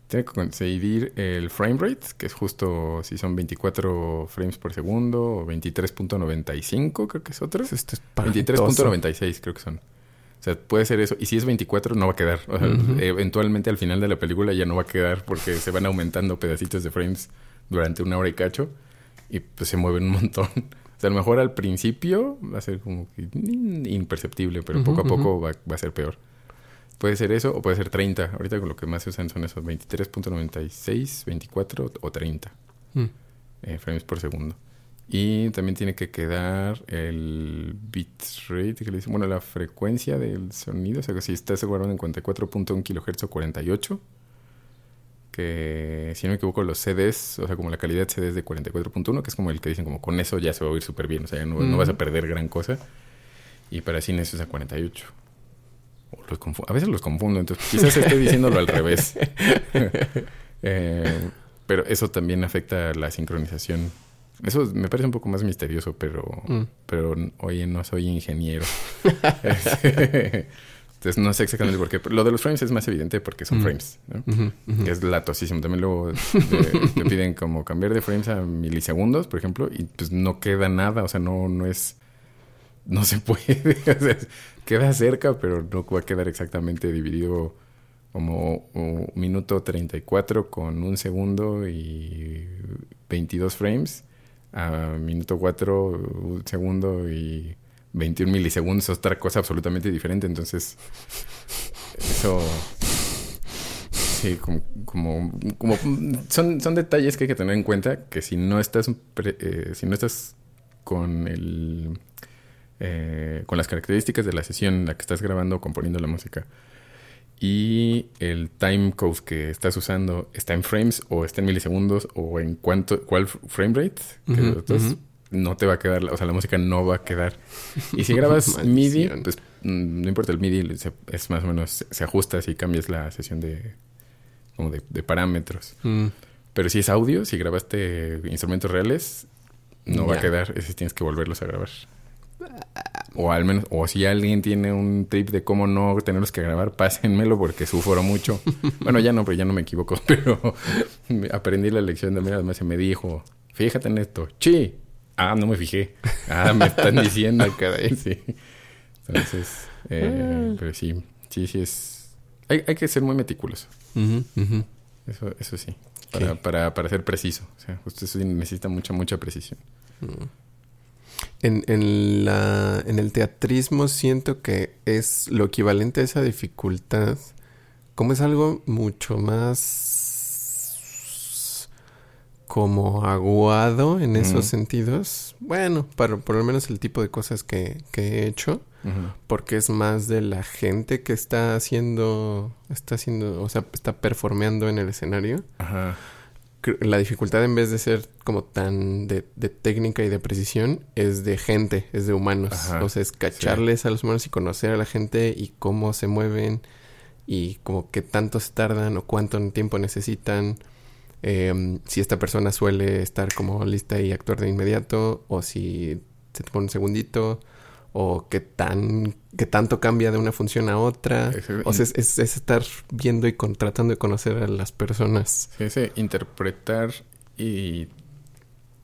Tiene que coincidir el frame rate, que es justo si son 24 frames por segundo o 23.95, creo que es otro. Esto es espantoso. 23.96 creo que son. O sea, puede ser eso. Y si es 24, no va a quedar. O sea, eventualmente al final de la película ya no va a quedar porque se van aumentando pedacitos de frames durante una hora y cacho. Y pues se mueven un montón. O sea, a lo mejor al principio va a ser como que imperceptible, pero poco a poco va, va, a ser peor. Puede ser eso o puede ser 30. Ahorita con lo que más se usan son esos 23.96, 24 o 30 mm. eh, frames por segundo. Y también tiene que quedar el bitrate, que le dice, bueno, la frecuencia del sonido, o sea, que si está guardando en 44.1 kHz o 48, que si no me equivoco los CDs, o sea, como la calidad de CDs de 44.1, que es como el que dicen como con eso ya se va a oír súper bien, o sea, no, no, vas a perder gran cosa. Y para cine eso es a 48 a veces los confundo, entonces quizás estoy diciéndolo al revés. *laughs* *laughs* Eh, pero eso también afecta la sincronización. Eso me parece un poco más misterioso, pero, mm. pero oye, no soy ingeniero. *laughs* Entonces no sé exactamente por qué. Lo de los frames es más evidente porque son mm. frames, Que es latosísimo. También luego te, piden como cambiar de frames a milisegundos, por ejemplo, y pues no queda nada, o sea, no, no es no se puede. *laughs* queda cerca, pero no va a quedar exactamente dividido como un minuto 34 con un segundo y 22 frames a minuto 4 un segundo y 21 milisegundos es otra cosa absolutamente diferente entonces eso sí como, como, son, son detalles que hay que tener en cuenta que si no estás eh, si no estás con el eh, con las características de la sesión en la que estás grabando o componiendo la música y el time code que estás usando está en frames o está en milisegundos o en cuánto cuál frame rate entonces no te va a quedar o sea la música no va a quedar y si *laughs* grabas MIDI pues mm, no importa el MIDI es más o menos se ajusta si cambias la sesión de como de, parámetros mm. pero si es audio si grabaste instrumentos reales no va a quedar ese tienes que volverlos a grabar o al menos, o si alguien tiene un tip de cómo no tenerlos que grabar, pásenmelo porque sufro mucho. *laughs* bueno, ya no, pero ya no me equivoco, *laughs* pero aprendí la lección de mí, además se me dijo, fíjate en esto, chi. Ah, no me fijé. *laughs* Ah, me están *laughs* diciendo, caray, sí. Entonces, eh, ah. pero sí, sí, sí es... Hay, hay que ser muy meticuloso. Eso, eso sí, para, para, para ser preciso. O sea, usted necesita mucha, mucha precisión. Mm. En, en, la, en el teatrismo siento que es lo equivalente a esa dificultad, como es algo mucho más como aguado en esos sentidos. Bueno, para por lo menos el tipo de cosas que, que he hecho, porque es más de la gente que está haciendo, está haciendo, o sea, está performeando en el escenario. Ajá la dificultad en vez de ser como tan de, técnica y de precisión es de gente, es de humanos. o sea, es cacharles a los humanos y conocer a la gente y cómo se mueven y como qué tanto se tardan o cuánto tiempo necesitan. Em, si esta persona suele estar como lista y actuar de inmediato o si se te pone un segundito o qué tan qué tanto cambia de una función a otra. o sea, es, estar viendo y tratando de conocer a las personas. Sí, sí, interpretar y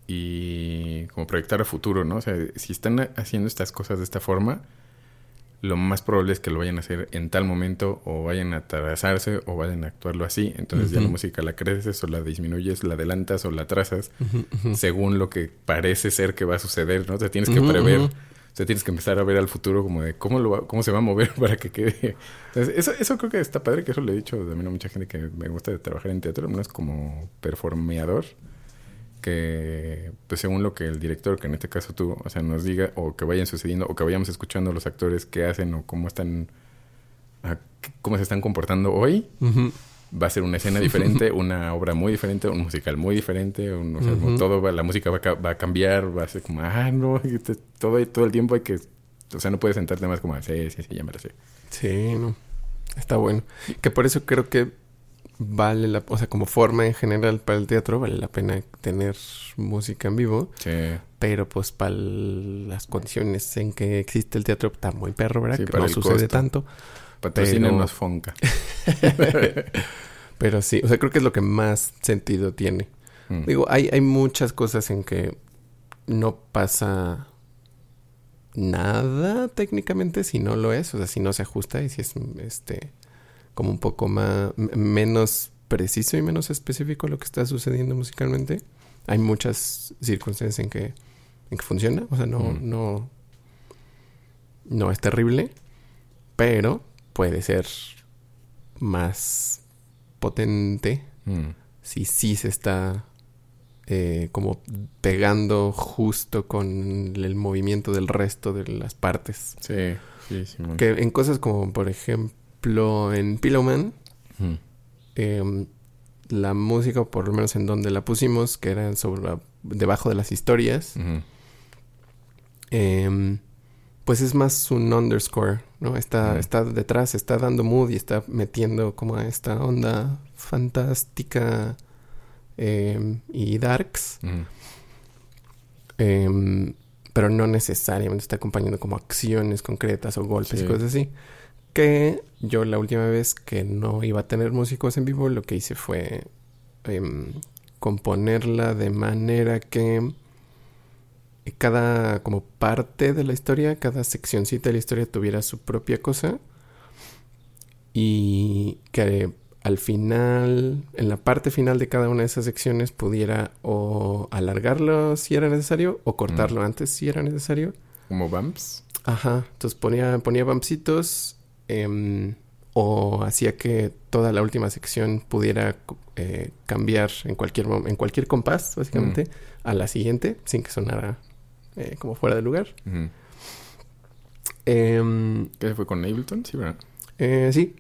y como proyectar a futuro, ¿no? O sea, si están haciendo estas cosas de esta forma, lo más probable es que lo vayan a hacer en tal momento o vayan a atravesarse o vayan a actuarlo así. Entonces ya la música la creces o la disminuyes, la adelantas o la trazas según lo que parece ser que va a suceder, ¿no? O sea, tienes que prever o sea, tienes que empezar a ver al futuro como de cómo lo cómo se va a mover *laughs* para que quede. Entonces, eso, eso creo que está padre, que eso le he dicho también a mucha gente que me gusta trabajar en teatro, no es como performeador, que pues según lo que el director, que en este caso tú, o sea, nos diga, o que vayan sucediendo, o que vayamos escuchando los actores qué hacen o cómo están, cómo se están comportando hoy va a ser una escena diferente, *laughs* una obra muy diferente, un musical muy diferente, un, todo va, la música va, va, a cambiar, va a ser como, ah, no, todo, todo el tiempo hay que, o sea, no puedes sentarte más como, sí, sí, sí, ya me lo sé. Sí, no, está bueno. Que por eso creo que vale la, o sea, como forma en general para el teatro, vale la pena tener música en vivo. Sí. Pero pues para las condiciones en que existe el teatro está muy perro, ¿verdad? que no sucede tanto. Patrocínenos pero... Fonca. *laughs* pero sí, o sea, creo que es lo que más sentido tiene. Mm. Digo, hay, hay muchas cosas en que no pasa nada técnicamente si no lo es, o sea, si no se ajusta y si es este como un poco más menos preciso y menos específico lo que está sucediendo musicalmente. Hay muchas circunstancias en que en que funciona, o sea, no Mm. no no es terrible, pero puede ser más potente Mm. si sí se está eh, como pegando justo con el movimiento del resto de las partes. Sí, sí, Simón. Que en cosas como, por ejemplo, en Pillowman, Mm. eh, la música, por lo menos en donde la pusimos, que era sobre la- debajo de las historias, eh, pues es más un underscore, ¿no? Está, detrás, está dando mood y está metiendo como a esta onda fantástica eh, y darks. Em, pero no necesariamente está acompañando como acciones concretas o golpes y cosas así. Que yo la última vez que no iba a tener músicos en vivo, lo que hice fue em, componerla de manera que cada como parte de la historia, cada seccioncita de la historia tuviera su propia cosa y que al final, en la parte final de cada una de esas secciones pudiera o alargarlo si era necesario o cortarlo antes si era necesario. Como Bumps. Ajá, entonces ponía, ponía bumpsitos em, o hacía que toda la última sección pudiera eh, cambiar en cualquier, en cualquier compás, básicamente, a la siguiente, sin que sonara eh, como fuera de lugar. Em, ¿Qué fue con Ableton? Sí, ¿verdad? eh, sí,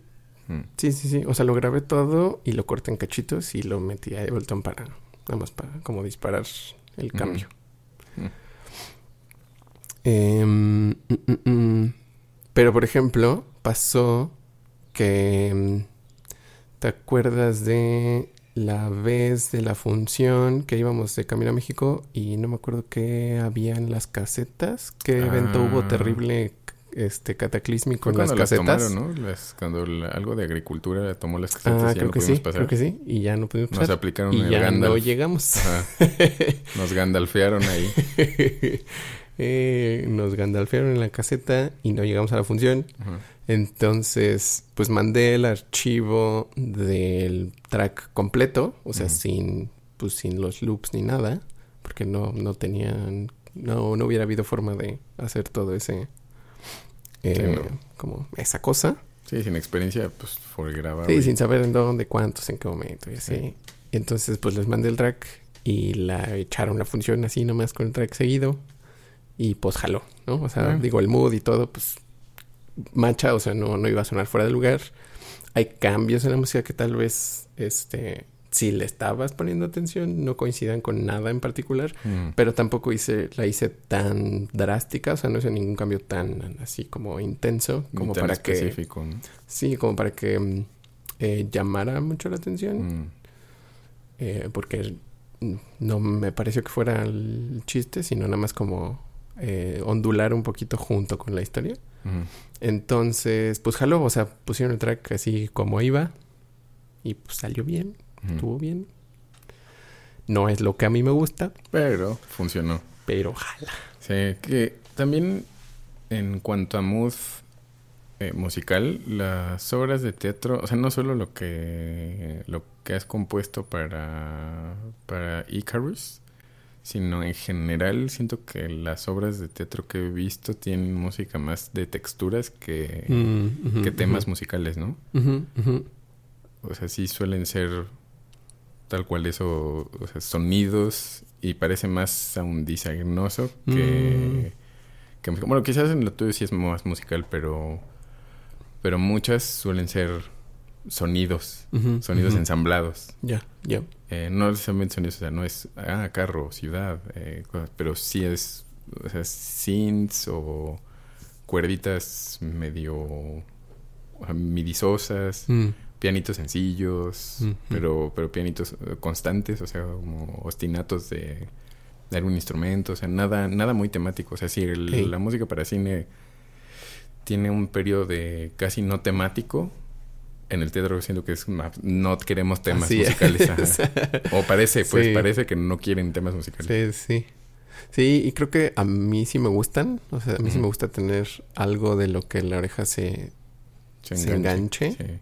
Mm. sí, sí, sí. O sea, lo grabé todo y lo corté en cachitos y lo metí a Ableton para, nada más para como disparar el cambio. Mm. Em, mm, mm, mm. Pero, por ejemplo, pasó que... mm, ¿Te acuerdas de la vez de la función que íbamos de camino a México y no me acuerdo qué había en las casetas? ¿Qué evento hubo Ah. terrible, este, cataclísmico en las las casetas? tomaron, ¿no? Las, cuando la- algo de agricultura tomó las casetas Ah, y ya creo no que pudimos sí, pasar. creo que sí. Y ya no pudimos Nos pasar. aplicaron Y el ya Gandalf. no llegamos. *laughs* Nos gandalfearon ahí. *laughs* Eh, nos gandalfearon en la caseta y no llegamos a la función. Entonces, pues mandé el archivo del track completo, o sea, sin, pues sin los loops ni nada, porque no, no tenían, no, no hubiera habido forma de hacer todo ese, eh, no. como esa cosa. Sí, sin experiencia, pues fue grabar. Sí, sin saber en dónde, cuántos, en qué momento y así. Sí. Entonces, pues les mandé el track y la echaron la función así nomás con el track seguido y pues jaló, ¿no? O sea, digo, el mood y todo, pues macha, o sea, no, no iba a sonar fuera de lugar. Hay cambios en la música que tal vez, este, si le estabas poniendo atención, no coincidan con nada en particular, Mm. pero tampoco hice, la hice tan drástica, o sea, no hice ningún cambio tan así como intenso, como tan para que. Sí, como para que mm, eh, llamara mucho la atención. Mm. eh, porque no me pareció que fuera el chiste, sino nada más como eh, ondular un poquito junto con la historia. Entonces, pues jaló, o sea, pusieron el track así como iba. Y pues salió bien, estuvo bien. No es lo que a mí me gusta, Pero funcionó. pero jala. Sí, que también en cuanto a mood eh, musical, las obras de teatro, o sea, no solo lo que lo que has compuesto para para Icarus, sino en general siento que las obras de teatro que he visto tienen música más de texturas que, Mm, que temas musicales, ¿no? O sea, sí suelen ser tal cual eso, o sea, sonidos y parece más sounddesignoso que, que música. Bueno, quizás en lo tuyo sí es más musical, pero pero muchas suelen ser sonidos, sonidos ensamblados. Ya, ya. Eh, no necesariamente sonidos, o sea, no es ah, carro, ciudad, eh, cosas, pero sí es, o sea, synths o cuerditas medio o sea, midisosas Mm, pianitos sencillos, pero, pero pianitos eh, constantes, o sea, como ostinatos de, de algún instrumento, o sea, nada, nada muy temático. O sea, si el- Hey. la música para cine tiene un periodo de casi no temático, en el teatro siento que es más- no queremos temas Así musicales. ajá. *laughs* O parece, pues Sí. parece que no quieren temas musicales. Sí, sí. Sí, y creo que a mí sí me gustan. O sea, a mí sí me gusta tener algo de lo que la oreja se, se, enganche. Sí.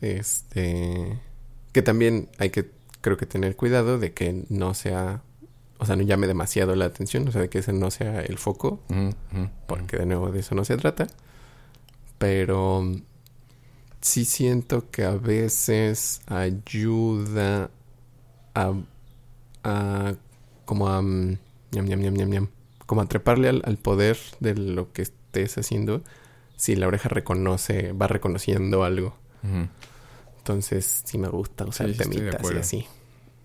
Este. Que también hay que, creo que tener cuidado de que no sea. O sea, no llame demasiado la atención. O sea, de que ese no sea el foco. porque de nuevo de eso no se trata. Pero sí siento que a veces ayuda a, a como a mm, como a treparle al, poder de lo que estés haciendo si la oreja reconoce, va reconociendo algo. Entonces, sí me gusta usar temitas y así.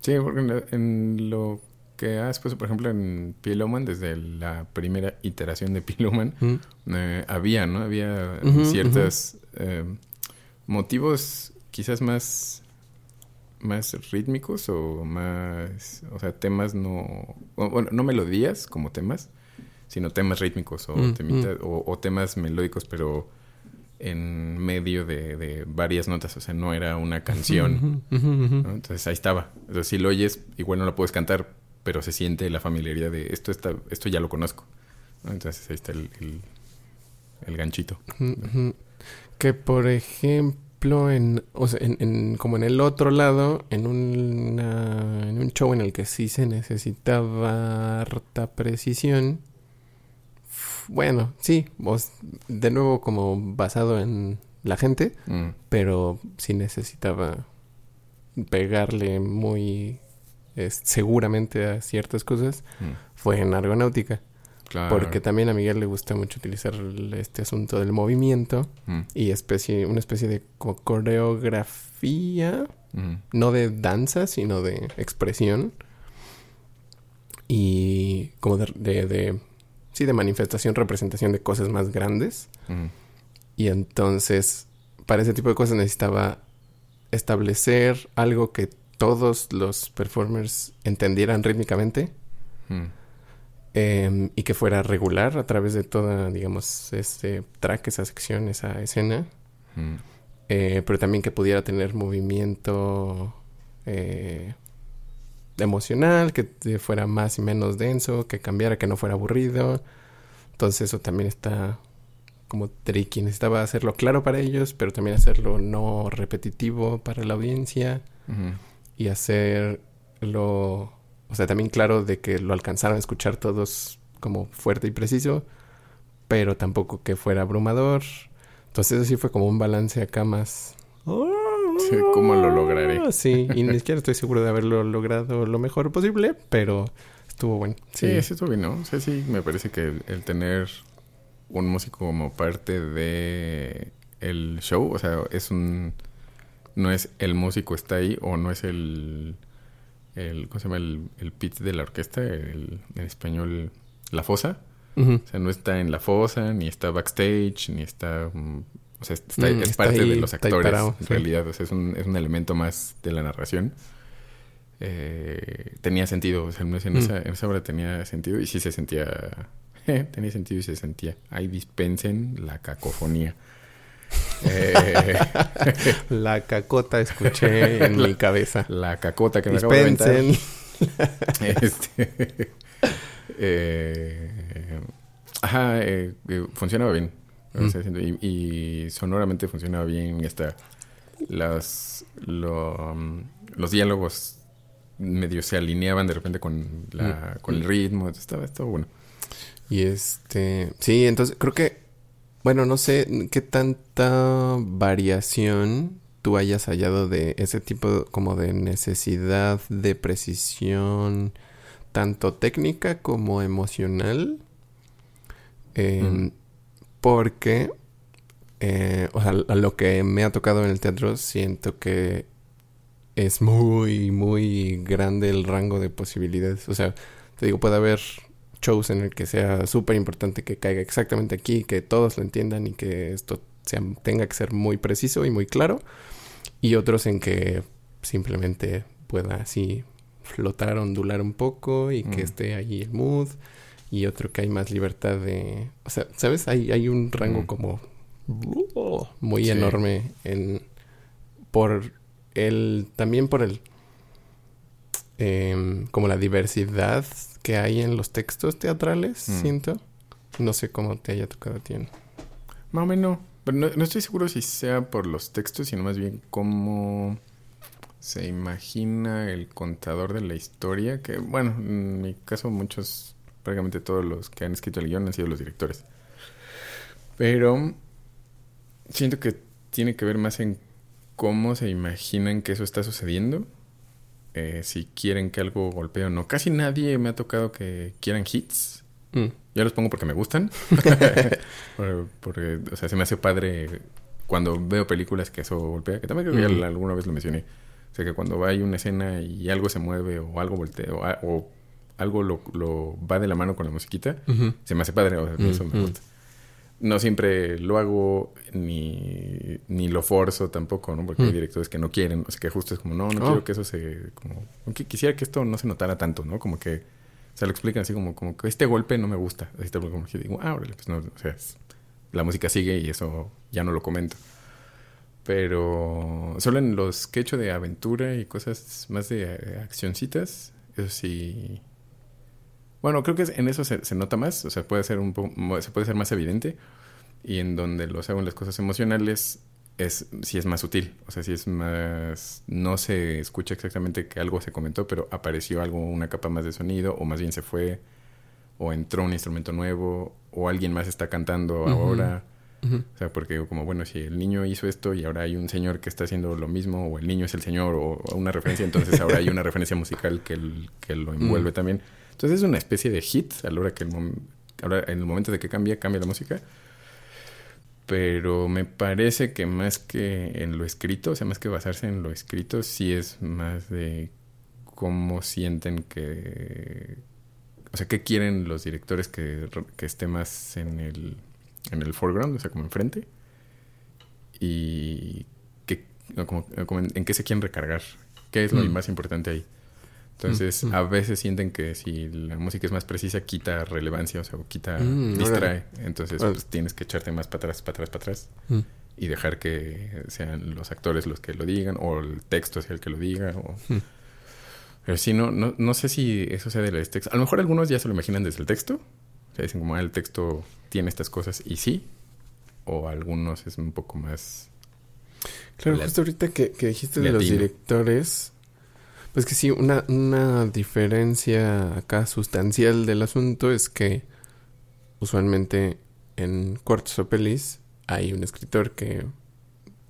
Sí, porque en, lo que has puesto, por ejemplo, en Piloman, desde la primera iteración de Piloman, eh, había, ¿no? Había ciertos eh, motivos quizás más más rítmicos o más, o sea, temas no, bueno, no melodías como temas, sino temas rítmicos o, mm, mm. o, temas melódicos, pero en medio de, varias notas, o sea, no era una canción. Entonces ahí estaba. Si lo oyes, igual no la puedes cantar, pero se siente la familiaridad de esto, está, esto ya lo conozco. Entonces ahí está el, el ganchito. Que por ejemplo en, o sea, en, como en el otro lado, en, en un show en el que sí se necesitaba harta precisión. Bueno, sí, de nuevo como basado en la gente, mm. pero sí necesitaba pegarle muy seguramente a ciertas cosas. Mm. Fue en Argonáutica. Porque también a Miguel le gusta mucho utilizar este asunto del movimiento mm. y especie, una especie de coreografía, mm. no de danza, sino de expresión. Y como de, de, sí, de manifestación, representación de cosas más grandes. Mm. Y entonces, para ese tipo de cosas necesitaba establecer algo que todos los performers entendieran rítmicamente Em, y que fuera regular a través de toda, digamos, este track, esa sección, esa escena. Mm. Eh, pero también que pudiera tener movimiento eh, emocional, que fuera más y menos denso, que cambiara, que no fuera aburrido. Entonces eso también está como tricky. Necesitaba hacerlo claro para ellos, pero también hacerlo no repetitivo para la audiencia. Y hacerlo o sea, también claro de que lo alcanzaron a escuchar todos como fuerte y preciso, pero tampoco que fuera abrumador. Entonces eso sí fue como un balance acá más... Sí, ¿Cómo lo lograré? Sí, y ni siquiera estoy seguro de haberlo logrado lo mejor posible, pero estuvo bueno. Sí, sí, estuvo bien, ¿no? O sea, sí, me parece que el, tener un músico como parte de el show, o sea, es un... No es el músico está ahí o no es el el, ¿cómo se llama? El, el pitch de la orquesta, el, en español, la fosa. O sea, no está en la fosa, ni está backstage, ni está... Mm, o sea, mm, es parte de los actores, en realidad. O sea, es un, es un elemento más de la narración. Eh, tenía sentido, o sea, en, mm. esa, en esa obra tenía sentido y sí se sentía... *laughs* tenía sentido y se sentía. Ahí dispensen la cacofonía. Eh, *laughs* la cacota escuché en mi cabeza. La cacota que me acabo de *laughs* este, eh, ajá, eh, funcionaba bien. Mm. y, sonoramente funcionaba bien. Hasta las, um, los diálogos medio se alineaban de repente con, la, mm. con el ritmo. Estaba, estaba bueno. Y este, sí, entonces creo que bueno, no sé qué tanta variación tú hayas hallado de ese tipo como de necesidad de precisión, tanto técnica como emocional. Em, mm. Porque, eh, o sea, a lo que me ha tocado en el teatro, siento que es muy, muy grande el rango de posibilidades. O sea, te digo, puede haber shows en el que sea súper importante que caiga exactamente aquí, que todos lo entiendan y que esto sea, tenga que ser muy preciso y muy claro. Y otros en que simplemente pueda así flotar, ondular un poco y que mm. esté allí el mood. Y otro que hay más libertad de... O sea, ¿sabes? Hay, hay un rango mm. como muy enorme en... Por el... También por el em, como la diversidad que hay en los textos teatrales, Mm. siento. No sé cómo te haya tocado a ti. Más o menos. Pero no, no estoy seguro si sea por los textos, sino más bien cómo se imagina el contador de la historia. Que, bueno, en mi caso, muchos, prácticamente todos los que han escrito el guion han sido los directores. Pero siento que tiene que ver más en cómo se imaginan que eso está sucediendo. Eh, si quieren que algo golpee o no. Casi nadie me ha tocado que quieran hits. Mm. Yo los pongo porque me gustan. *laughs* *laughs* Por- porque, o sea, se me hace padre cuando veo películas que eso golpea. Que también creo que Mm. ya alguna vez lo mencioné. O sea, que cuando hay una escena y algo se mueve o algo voltea o, algo lo, lo va de la mano con la musiquita, se me hace padre. O sea, Mm, eso me mm. gusta. No siempre lo hago ni, ni lo forzo tampoco, ¿no? Porque hay Mm. directores que no quieren. O sea, que justo es como, no, no Oh. quiero que eso se... Como, aunque quisiera que esto no se notara tanto, ¿no? Como que se lo explican así como, como que este golpe no me gusta. Así te- como que digo, ah, órale, pues no, o sea, es- la música sigue y eso ya no lo comento. Pero solo en los que he hecho de aventura y cosas más de accioncitas, eso sí. Bueno, creo que es- en eso se, se nota más, o sea, puede ser un poco, se puede ser más evidente. Y en donde los hago en las cosas emocionales, es sí es más sutil. O sea, sí es más. No se escucha exactamente que algo se comentó, pero apareció algo, una capa más de sonido, o más bien se fue, o entró un instrumento nuevo, o alguien más está cantando ahora. O sea, porque como, bueno, si el niño hizo esto y ahora hay un señor que está haciendo lo mismo, o el niño es el señor, o, o una referencia, entonces ahora hay una *laughs* referencia musical que, el- que lo envuelve Mm. también. Entonces es una especie de hit a la hora que el ahora, en el momento de que cambia, cambia la música. Pero me parece que más que en lo escrito, o sea, más que basarse en lo escrito, sí es más de cómo sienten que... O sea, qué quieren los directores que, que esté más en el, en el foreground, o sea, como enfrente. Y que, no, como, como en, en qué se quieren recargar. ¿Qué es lo Mm. más importante ahí? Entonces, Mm, mm. a veces sienten que si la música es más precisa, quita relevancia, o sea, quita, Mm, distrae. Entonces, pues tienes que echarte más para atrás, para atrás, para atrás. Mm. Y dejar que sean los actores los que lo digan, o el texto sea el que lo diga. O... Pero sí, no, no, no sé si eso sea de los textos. A lo mejor algunos ya se lo imaginan desde el texto. O sea, dicen como, ah, el texto tiene estas cosas y sí. O algunos es un poco más... Claro, La- justo ahorita que, que dijiste de los directores, pues que sí, una, una diferencia acá sustancial del asunto es que usualmente en cortos o pelis hay un escritor que,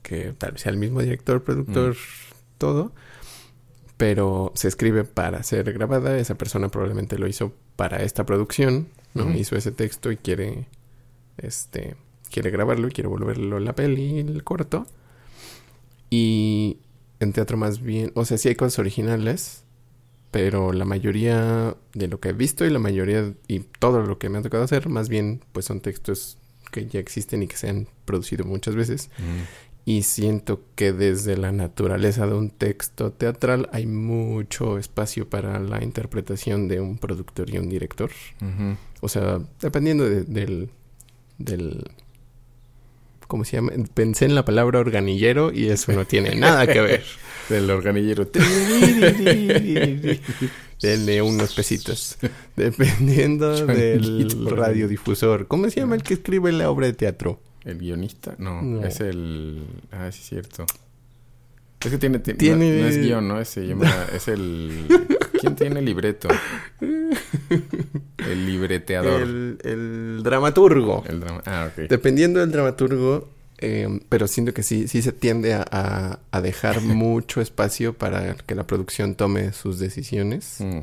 que tal vez sea el mismo director, productor, todo, pero se escribe para ser grabada, esa persona probablemente lo hizo para esta producción, ¿no? Hizo ese texto y quiere, este, quiere grabarlo y quiere volverlo la peli, el corto. Y en teatro más bien, o sea, sí hay cosas originales, pero la mayoría de lo que he visto y la mayoría y todo lo que me ha tocado hacer, más bien pues son textos que ya existen y que se han producido muchas veces. Y siento que desde la naturaleza de un texto teatral hay mucho espacio para la interpretación de un productor y un director. O sea, dependiendo de- del, del... ¿Cómo se llama? Pensé en la palabra organillero y eso no tiene nada que ver. *laughs* Del organillero. *laughs* Denle unos pesitos. Dependiendo *laughs* del radiodifusor. ¿Cómo se llama el que escribe la obra de teatro? ¿El guionista? No, No. es el... Ah, sí, es cierto. Es que tiene... ti- Tiene- No, no es guion, ¿no? Se llama... Es el... ¿Quién tiene libreto? El libreteador. El, El, el dramaturgo. drama... Ah, ok. Dependiendo del dramaturgo, eh, pero siento que sí, sí se tiende a, a- a dejar *laughs* mucho espacio para que la producción tome sus decisiones. Mm,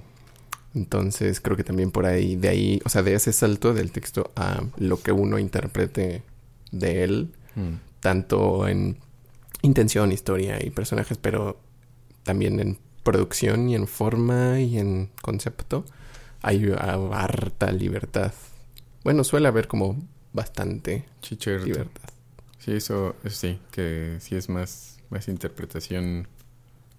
Entonces creo que también por ahí, de ahí, o sea, de ese salto del texto a lo que uno interprete de él, mm. tanto en intención, historia y personajes, pero también en producción y en forma y en concepto, hay harta libertad. Bueno, suele haber como bastante Chicherto. libertad. Sí, eso, eso sí, que sí es más, más interpretación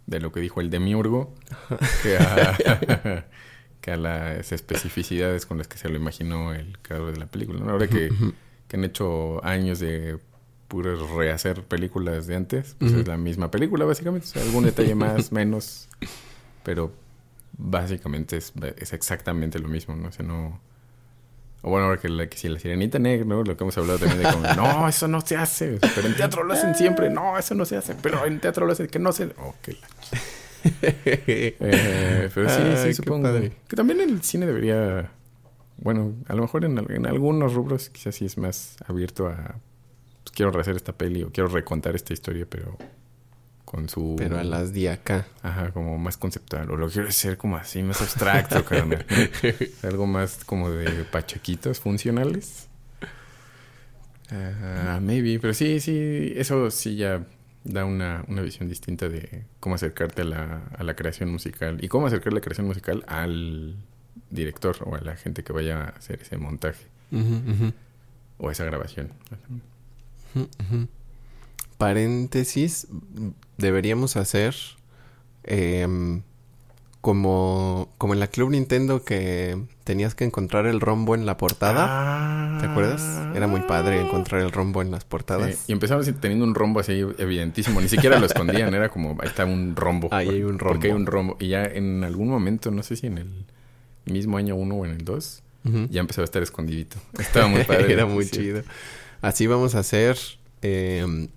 de lo que dijo el demiurgo *laughs* que a, *laughs* que a las especificidades con las que se lo imaginó el creador de la película. ¿no? Ahora que, *laughs* que han hecho años de puro rehacer películas de antes, pues Ujú. es la misma película básicamente, o sea, algún detalle *laughs* más, menos, pero básicamente es, es exactamente lo mismo, ¿no? O sea, no... O bueno, ahora que, la, que si la sirenita negra, ¿no? Lo que hemos hablado también de como, *laughs* no, eso no se hace. Pero en teatro lo hacen siempre. No, eso no se hace. Pero en teatro lo hacen que no se... Oh, qué la... eh, pero sí, sí, supongo. Que también el cine debería... Bueno, a lo mejor en, en algunos rubros quizás sí es más abierto a... Quiero rehacer esta peli o quiero recontar esta historia, pero con su... Pero a las de acá. Ajá, como más conceptual. O lo quiero hacer como así, más abstracto, carnal. *laughs* Algo más como de pachequitos funcionales. Uh, maybe, pero sí, sí, eso sí ya da una, una visión distinta de cómo acercarte a la, a la creación musical y cómo acercar la creación musical al director o a la gente que vaya a hacer ese montaje Uh -huh, uh -huh. o esa grabación. Uh -huh. Paréntesis, deberíamos hacer eh, como, como en la Club Nintendo que tenías que encontrar el rombo en la portada. Ah, ¿Te acuerdas? Era muy padre encontrar el rombo en las portadas. Y empezamos teniendo un rombo así evidentísimo. Ni siquiera lo escondían. Era como, ahí está un rombo. Ahí hay un rombo. Porque hay un rombo. Y ya en algún momento, no sé si en el mismo año uno o en el dos, uh -huh. ya empezó a estar escondidito. Estaba muy *laughs* padre. Era muy sí. chido. Así vamos a hacer... Eh,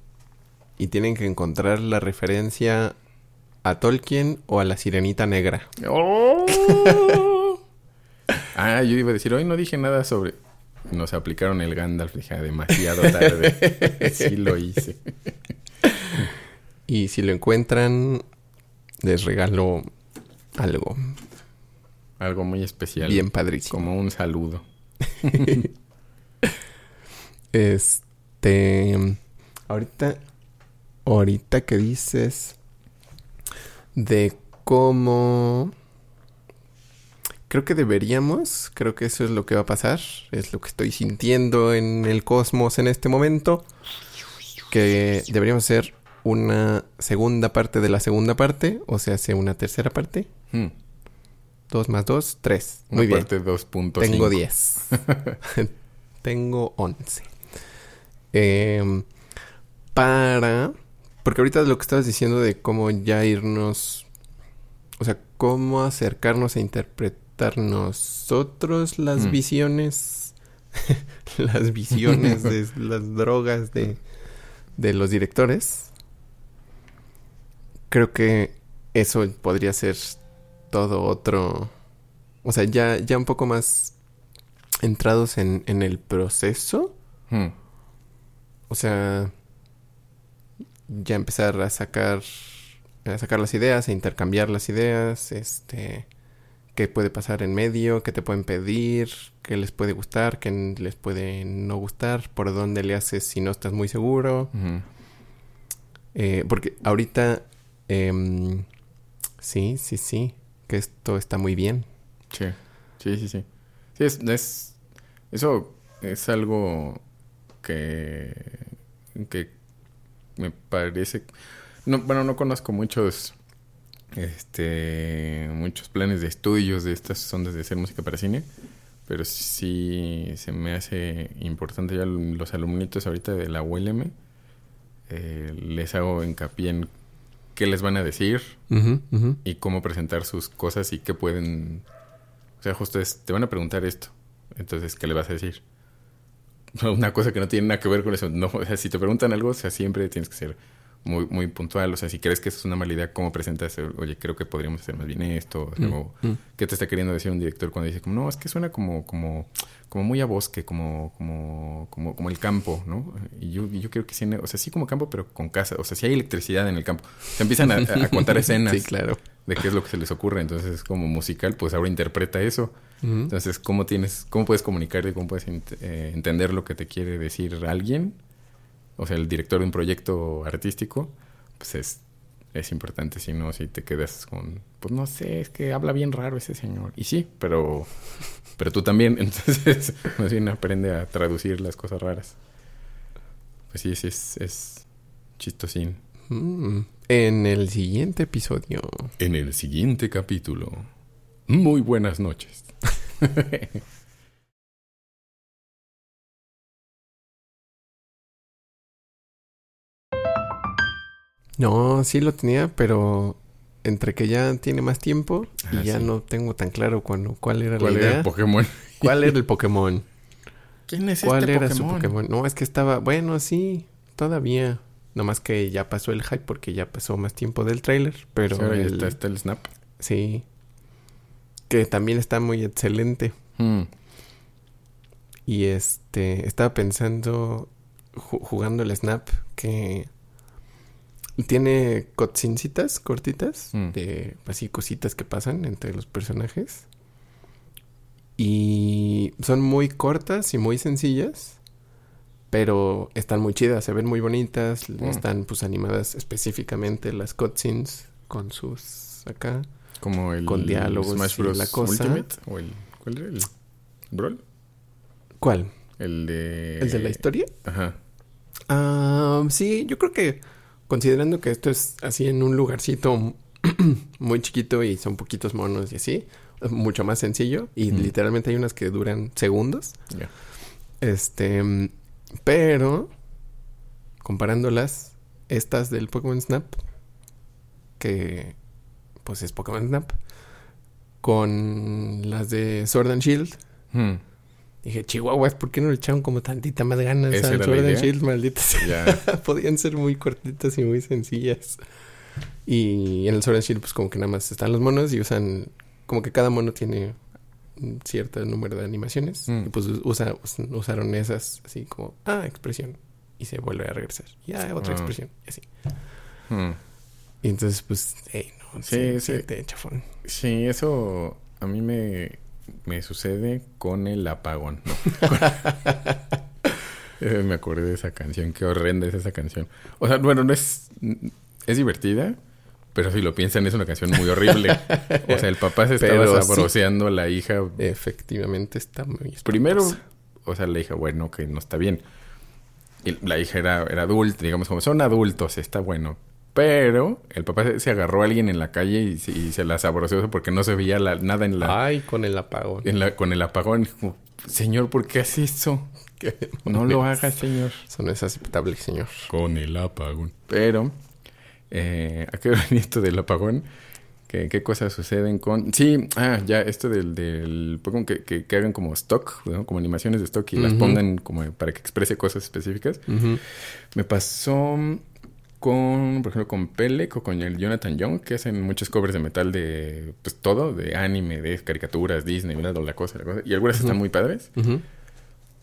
y tienen que encontrar la referencia a Tolkien o a la Sirenita Negra. ¡Oh! *laughs* ah, yo iba a decir, hoy no dije nada sobre... Nos aplicaron el Gandalf, dije, demasiado tarde. *laughs* sí lo hice. y si lo encuentran, les regalo algo. Algo muy especial. Bien padrísimo. Como un saludo. *laughs* este... Ahorita ahorita que dices de cómo creo que deberíamos, creo que eso es lo que va a pasar, es lo que estoy sintiendo en el cosmos en este momento, que deberíamos hacer una segunda parte de la segunda parte, o sea, hace una tercera parte. Hmm. Dos más dos, tres. Una Muy bien. parte 2.5. Tengo diez. *laughs* Tengo once. Eh, para porque ahorita lo que estabas diciendo de cómo ya irnos, o sea, cómo acercarnos a interpretar nosotros las mm. visiones, *laughs* las visiones de *laughs* las drogas de, de los directores. Creo que eso podría ser todo otro, o sea, ya, ya un poco más entrados en, en el proceso. Hmm. O sea, ya empezar a sacar a sacar las ideas, a intercambiar las ideas, este qué puede pasar en medio, qué te pueden pedir, qué les puede gustar, qué les puede no gustar, por dónde le haces si no estás muy seguro. Uh -huh. eh, porque ahorita eh, sí, sí, sí, que esto está muy bien. Sí, sí, sí, sí. Sí, es, es eso es algo que que me parece no, bueno no conozco muchos este muchos planes de estudios de estas ondas de hacer música para cine pero sí se me hace importante ya los alumnitos ahorita de la ULM eh, les hago hincapié en qué les van a decir uh -huh, uh -huh. y cómo presentar sus cosas y qué pueden o sea justo es te van a preguntar esto entonces qué le vas a decir *laughs* una cosa que no tiene nada que ver con eso. No, o sea, si te preguntan algo, o sea, siempre tienes que ser muy, muy puntual. O sea, si crees que eso es una mala idea, ¿cómo presentas? Oye, creo que podríamos hacer más bien esto. O sea, Mm, o, mm. ¿Qué te está queriendo decir un director cuando dice como, no, es que suena como, como, como muy a bosque, como, como, como, como el campo, ¿no? Y yo, yo creo que sí, o sea, sí como campo, pero con casa. O sea, sí hay electricidad en el campo. Se empiezan a, a *laughs* contar escenas Sí, claro. de qué es lo que se les ocurre. Entonces, como musical, pues ahora interpreta eso. Entonces, ¿cómo tienes, cómo puedes comunicarte, cómo puedes ent eh, entender lo que te quiere decir alguien? O sea, el director de un proyecto artístico, pues es, es importante, si no, si te quedas con, pues no sé, es que habla bien raro ese señor. Y sí, pero, *laughs* pero tú también, *laughs* entonces, más bien aprende a traducir las cosas raras. Pues sí, sí, es, es chistosín. Mm. En el siguiente episodio. En el siguiente capítulo. Muy buenas noches. *laughs* No, sí lo tenía, pero entre que ya tiene más tiempo y Ah, ya sí. no tengo tan claro cuándo, cuál era ¿Cuál la era idea. el Pokémon? *laughs* ¿Cuál era el Pokémon? ¿Quién es ¿Cuál este era Pokémon? su Pokémon? No, es que estaba, bueno, sí, todavía. Nomás que ya pasó el hype porque ya pasó más tiempo del tráiler, pero Sí, ahora ya el- está, está el Snap. sí. Que también está muy excelente. Hmm. Y este, estaba pensando, ju- jugando el Snap, que tiene cutscenecitas cortitas, Mm. de así cositas que pasan entre los personajes. Y son muy cortas y muy sencillas, pero están muy chidas, se ven muy bonitas, Mm. están pues animadas específicamente las cutscenes con sus acá. Como el Con diálogos Smash Bros. la cosa. Ultimate. O el, ¿Cuál era? ¿El Brawl? ¿Cuál? El de... ¿El de la historia? Ajá. Ah, sí, yo creo que considerando que esto es así en un lugarcito *clears throat* muy chiquito y son poquitos monos y así, mucho más sencillo y Mm. literalmente hay unas que duran segundos. Ya. Este, pero comparándolas, estas del Pokémon Snap, que pues es Pokémon Snap, con las de Sword and Shield, Hmm. dije, Chihuahuas, ¿por qué no le echaron como tantita más ganas ¿Esa al era la Sword and? Shield, maldita sea? Ya. *laughs* Podían ser muy cortitas y muy sencillas. Y en el Sword and Shield, pues como que nada más están los monos y usan, como que cada mono tiene un cierto número de animaciones. Mm. Y pues usa, us- usaron esas así como, ah, expresión. Y se vuelve a regresar. Y ah, otra Ah. expresión. Y así. Hmm. Y entonces, pues, hey, no, Sí, sí, sí. te chafón. Sí, eso a mí me, me sucede con el apagón. ¿no? *laughs* Eh, me acordé de esa canción, qué horrenda es esa canción. O sea, bueno, no es, es divertida, pero si lo piensan es una canción muy horrible. O sea, el papá se estaba Pero sí. a la hija. Efectivamente está muy Primero, espantosa. o sea, la hija, bueno, que no está bien. Y la hija era, era adulta, digamos, como son adultos, está bueno. Pero el papá se, agarró a alguien en la calle y, se- y se la sabroseó porque no se veía la- nada en la, Ay, con el apagón. en la, con el apagón. Como, Señor, ¿por qué hace eso? *laughs* No lo haga, señor. Eso no es aceptable, señor. Con el apagón. Pero, eh, ¿a qué venía esto del apagón? ¿Qué, qué cosas suceden con...? Sí, ah, ya, esto del, del Pokémon que, que, que hagan como stock, ¿no? como animaciones de stock y las pongan como para que exprese cosas específicas. Me pasó con, por ejemplo, con Pelec o con el Jonathan Young, que hacen muchos covers de metal de, pues todo, de anime, de caricaturas, Disney, bla, bla, la cosa, la cosa. Y algunas están muy padres,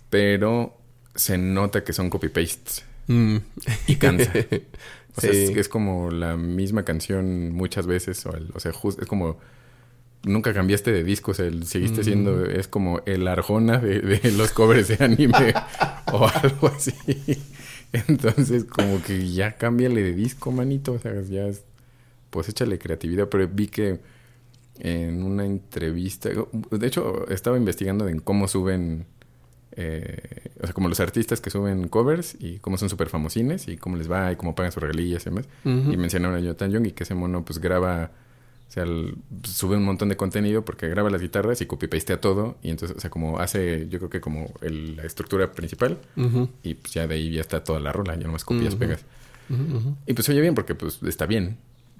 pero se nota que son copy-pastes. Mm. Y cansa. *laughs* O sea, es, Sí. es como la misma canción muchas veces, o, el- o sea, jus- es como... Nunca cambiaste de disco, o sea, el- seguiste Mm. siendo... Es como el Arjona de, de los covers de anime *laughs* o algo así. *laughs* Entonces, como que ya cámbiale de disco, manito. O sea, ya es... Pues échale creatividad, pero vi que en una entrevista... De hecho, estaba investigando en cómo suben... eh, o sea, como los artistas que suben covers y cómo son súper famosines y cómo les va y cómo pagan sus regalías y demás. Y mencionaron a Jonathan Young y que ese mono pues graba, o sea, el- sube un montón de contenido porque graba las guitarras y copy-pastea todo. Y entonces, o sea, como hace, yo creo que como el- la estructura principal y pues ya de ahí ya está toda la rola, ya nomás copias, pegas. Y pues oye bien porque pues está bien.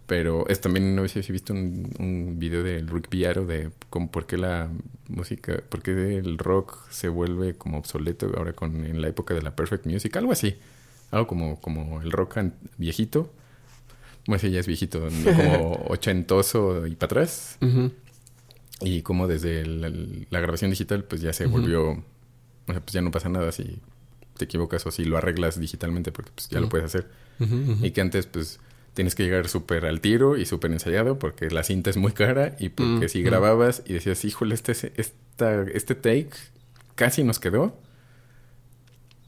Pero es también, no sé si has visto un, un video de Rick Viaro de cómo, por qué la música, por qué el rock se vuelve como obsoleto ahora con en la época de la Perfect Music, algo así. Algo como, como el rock viejito. Bueno, ese ya es viejito, ¿no? como *laughs* ochentoso y para atrás. Y como desde la grabación digital, pues ya se volvió. O sea, pues ya no pasa nada si te equivocas o si lo arreglas digitalmente, porque pues ya lo puedes hacer. Y que antes, pues, tienes que llegar súper al tiro y súper ensayado porque la cinta es muy cara y porque Mm, si mm. grababas y decías, híjole, este, esta, este take casi nos quedó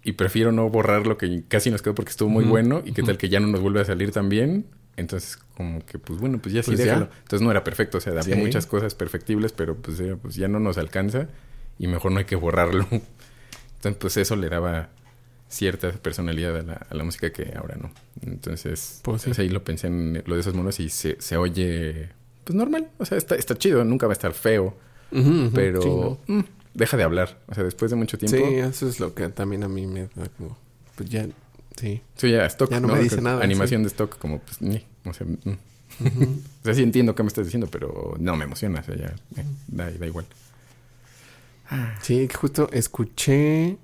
y prefiero no borrar lo que casi nos quedó porque estuvo muy bueno y qué tal que ya no nos vuelve a salir tan bien. Entonces, como que, pues bueno, pues ya sí, Pues ya. déjalo. Entonces no era perfecto, o sea, había Sí. muchas cosas perfectibles, pero pues, pues ya no nos alcanza y mejor no hay que borrarlo. Entonces, pues eso le daba cierta personalidad a la, a la música que ahora no. Entonces, Pues sí. pues, ahí lo pensé en lo de esos monos y se, se oye, pues normal. O sea, está, está chido, nunca va a estar feo, pero Sí, ¿no? mm, deja de hablar. O sea, después de mucho tiempo, Sí, eso es lo que también a mí me da como... Pues ya, sí. sí, ya stock, Ya no me dice nada, Animación de stock, como pues, ni, o sea, mm. *laughs* o sea, sí entiendo qué me estás diciendo, pero no me emociona. O sea, ya eh, da, da igual. Sí, que justo escuché,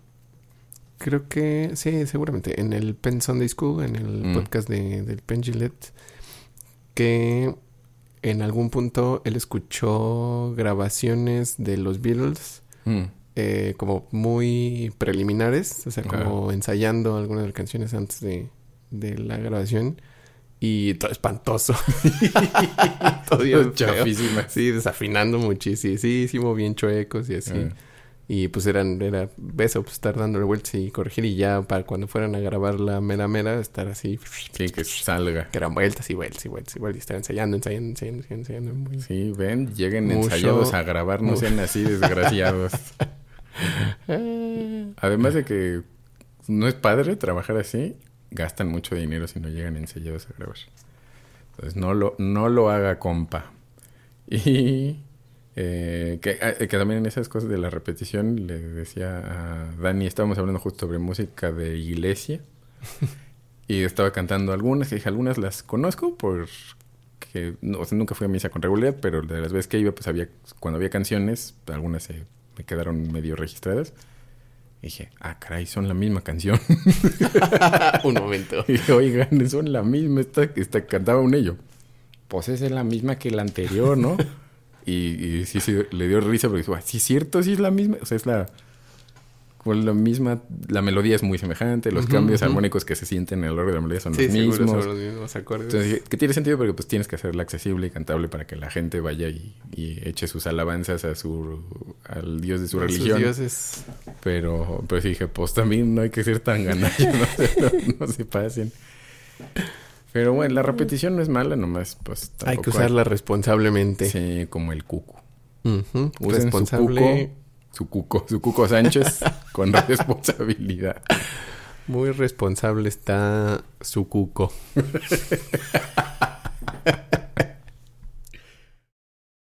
creo que, sí, seguramente, en el Penn Sunday School, en el Mm. podcast de, del Penn Gillette, que en algún punto él escuchó grabaciones de los Beatles Mm. eh, como muy preliminares, o sea, como ensayando algunas de las canciones antes de, de la grabación. Y todo espantoso. *laughs* todo bien feo. Chafísimas. Sí, desafinando muchísimo, bien chuecos y así. Ah. Y pues eran, era eso, pues estar dándole vueltas y corregir y ya para cuando fueran a grabar la mera mera, estar así, Sí, que salga. que eran vueltas y vueltas y vueltas y vueltas y estar ensayando, ensayando, ensayando, ensayando, muy- Sí, ven, lleguen Mucho- ensayados a grabar, no sean así desgraciados. *laughs* Además de que no es padre trabajar así, gastan mucho dinero si no llegan ensayados a grabar. Entonces no lo, no lo haga compa. Y eh, que, ah, que también en esas cosas de la repetición le decía a Dani, estábamos hablando justo sobre música de iglesia. *laughs* y estaba cantando algunas, y dije, algunas las conozco porque no, o sea, nunca fui a misa con regularidad, pero de las veces que iba, pues había, cuando había canciones, algunas se me quedaron medio registradas. Y dije, ah, caray, son la misma canción. *laughs* Un momento. Y dije, oigan, son la misma, esta, esta cantaba un ello. Pues esa es la misma que la anterior, ¿no? *laughs* y, y sí, sí, le dio risa porque dijo, ah, sí es cierto, sí es la misma. O sea, es la, pues la misma, la melodía es muy semejante, los cambios armónicos que se sienten a lo largo de la melodía son Sí, los mismos. son los mismos acordes. Entonces, que tiene sentido porque pues tienes que hacerla accesible y cantable para que la gente vaya y, y eche sus alabanzas a su al dios de su religión. dioses. Pero, pero sí dije, pues también no hay que ser tan ganallos, no, *laughs* se- no- no se pasen. Pero bueno, la repetición no es mala, nomás pues Hay que usarla responsablemente. Sí, como el cuco. Usen Responsable. Su cuco, su cuco Sánchez *laughs* con responsabilidad. Muy responsable está su cuco. *laughs*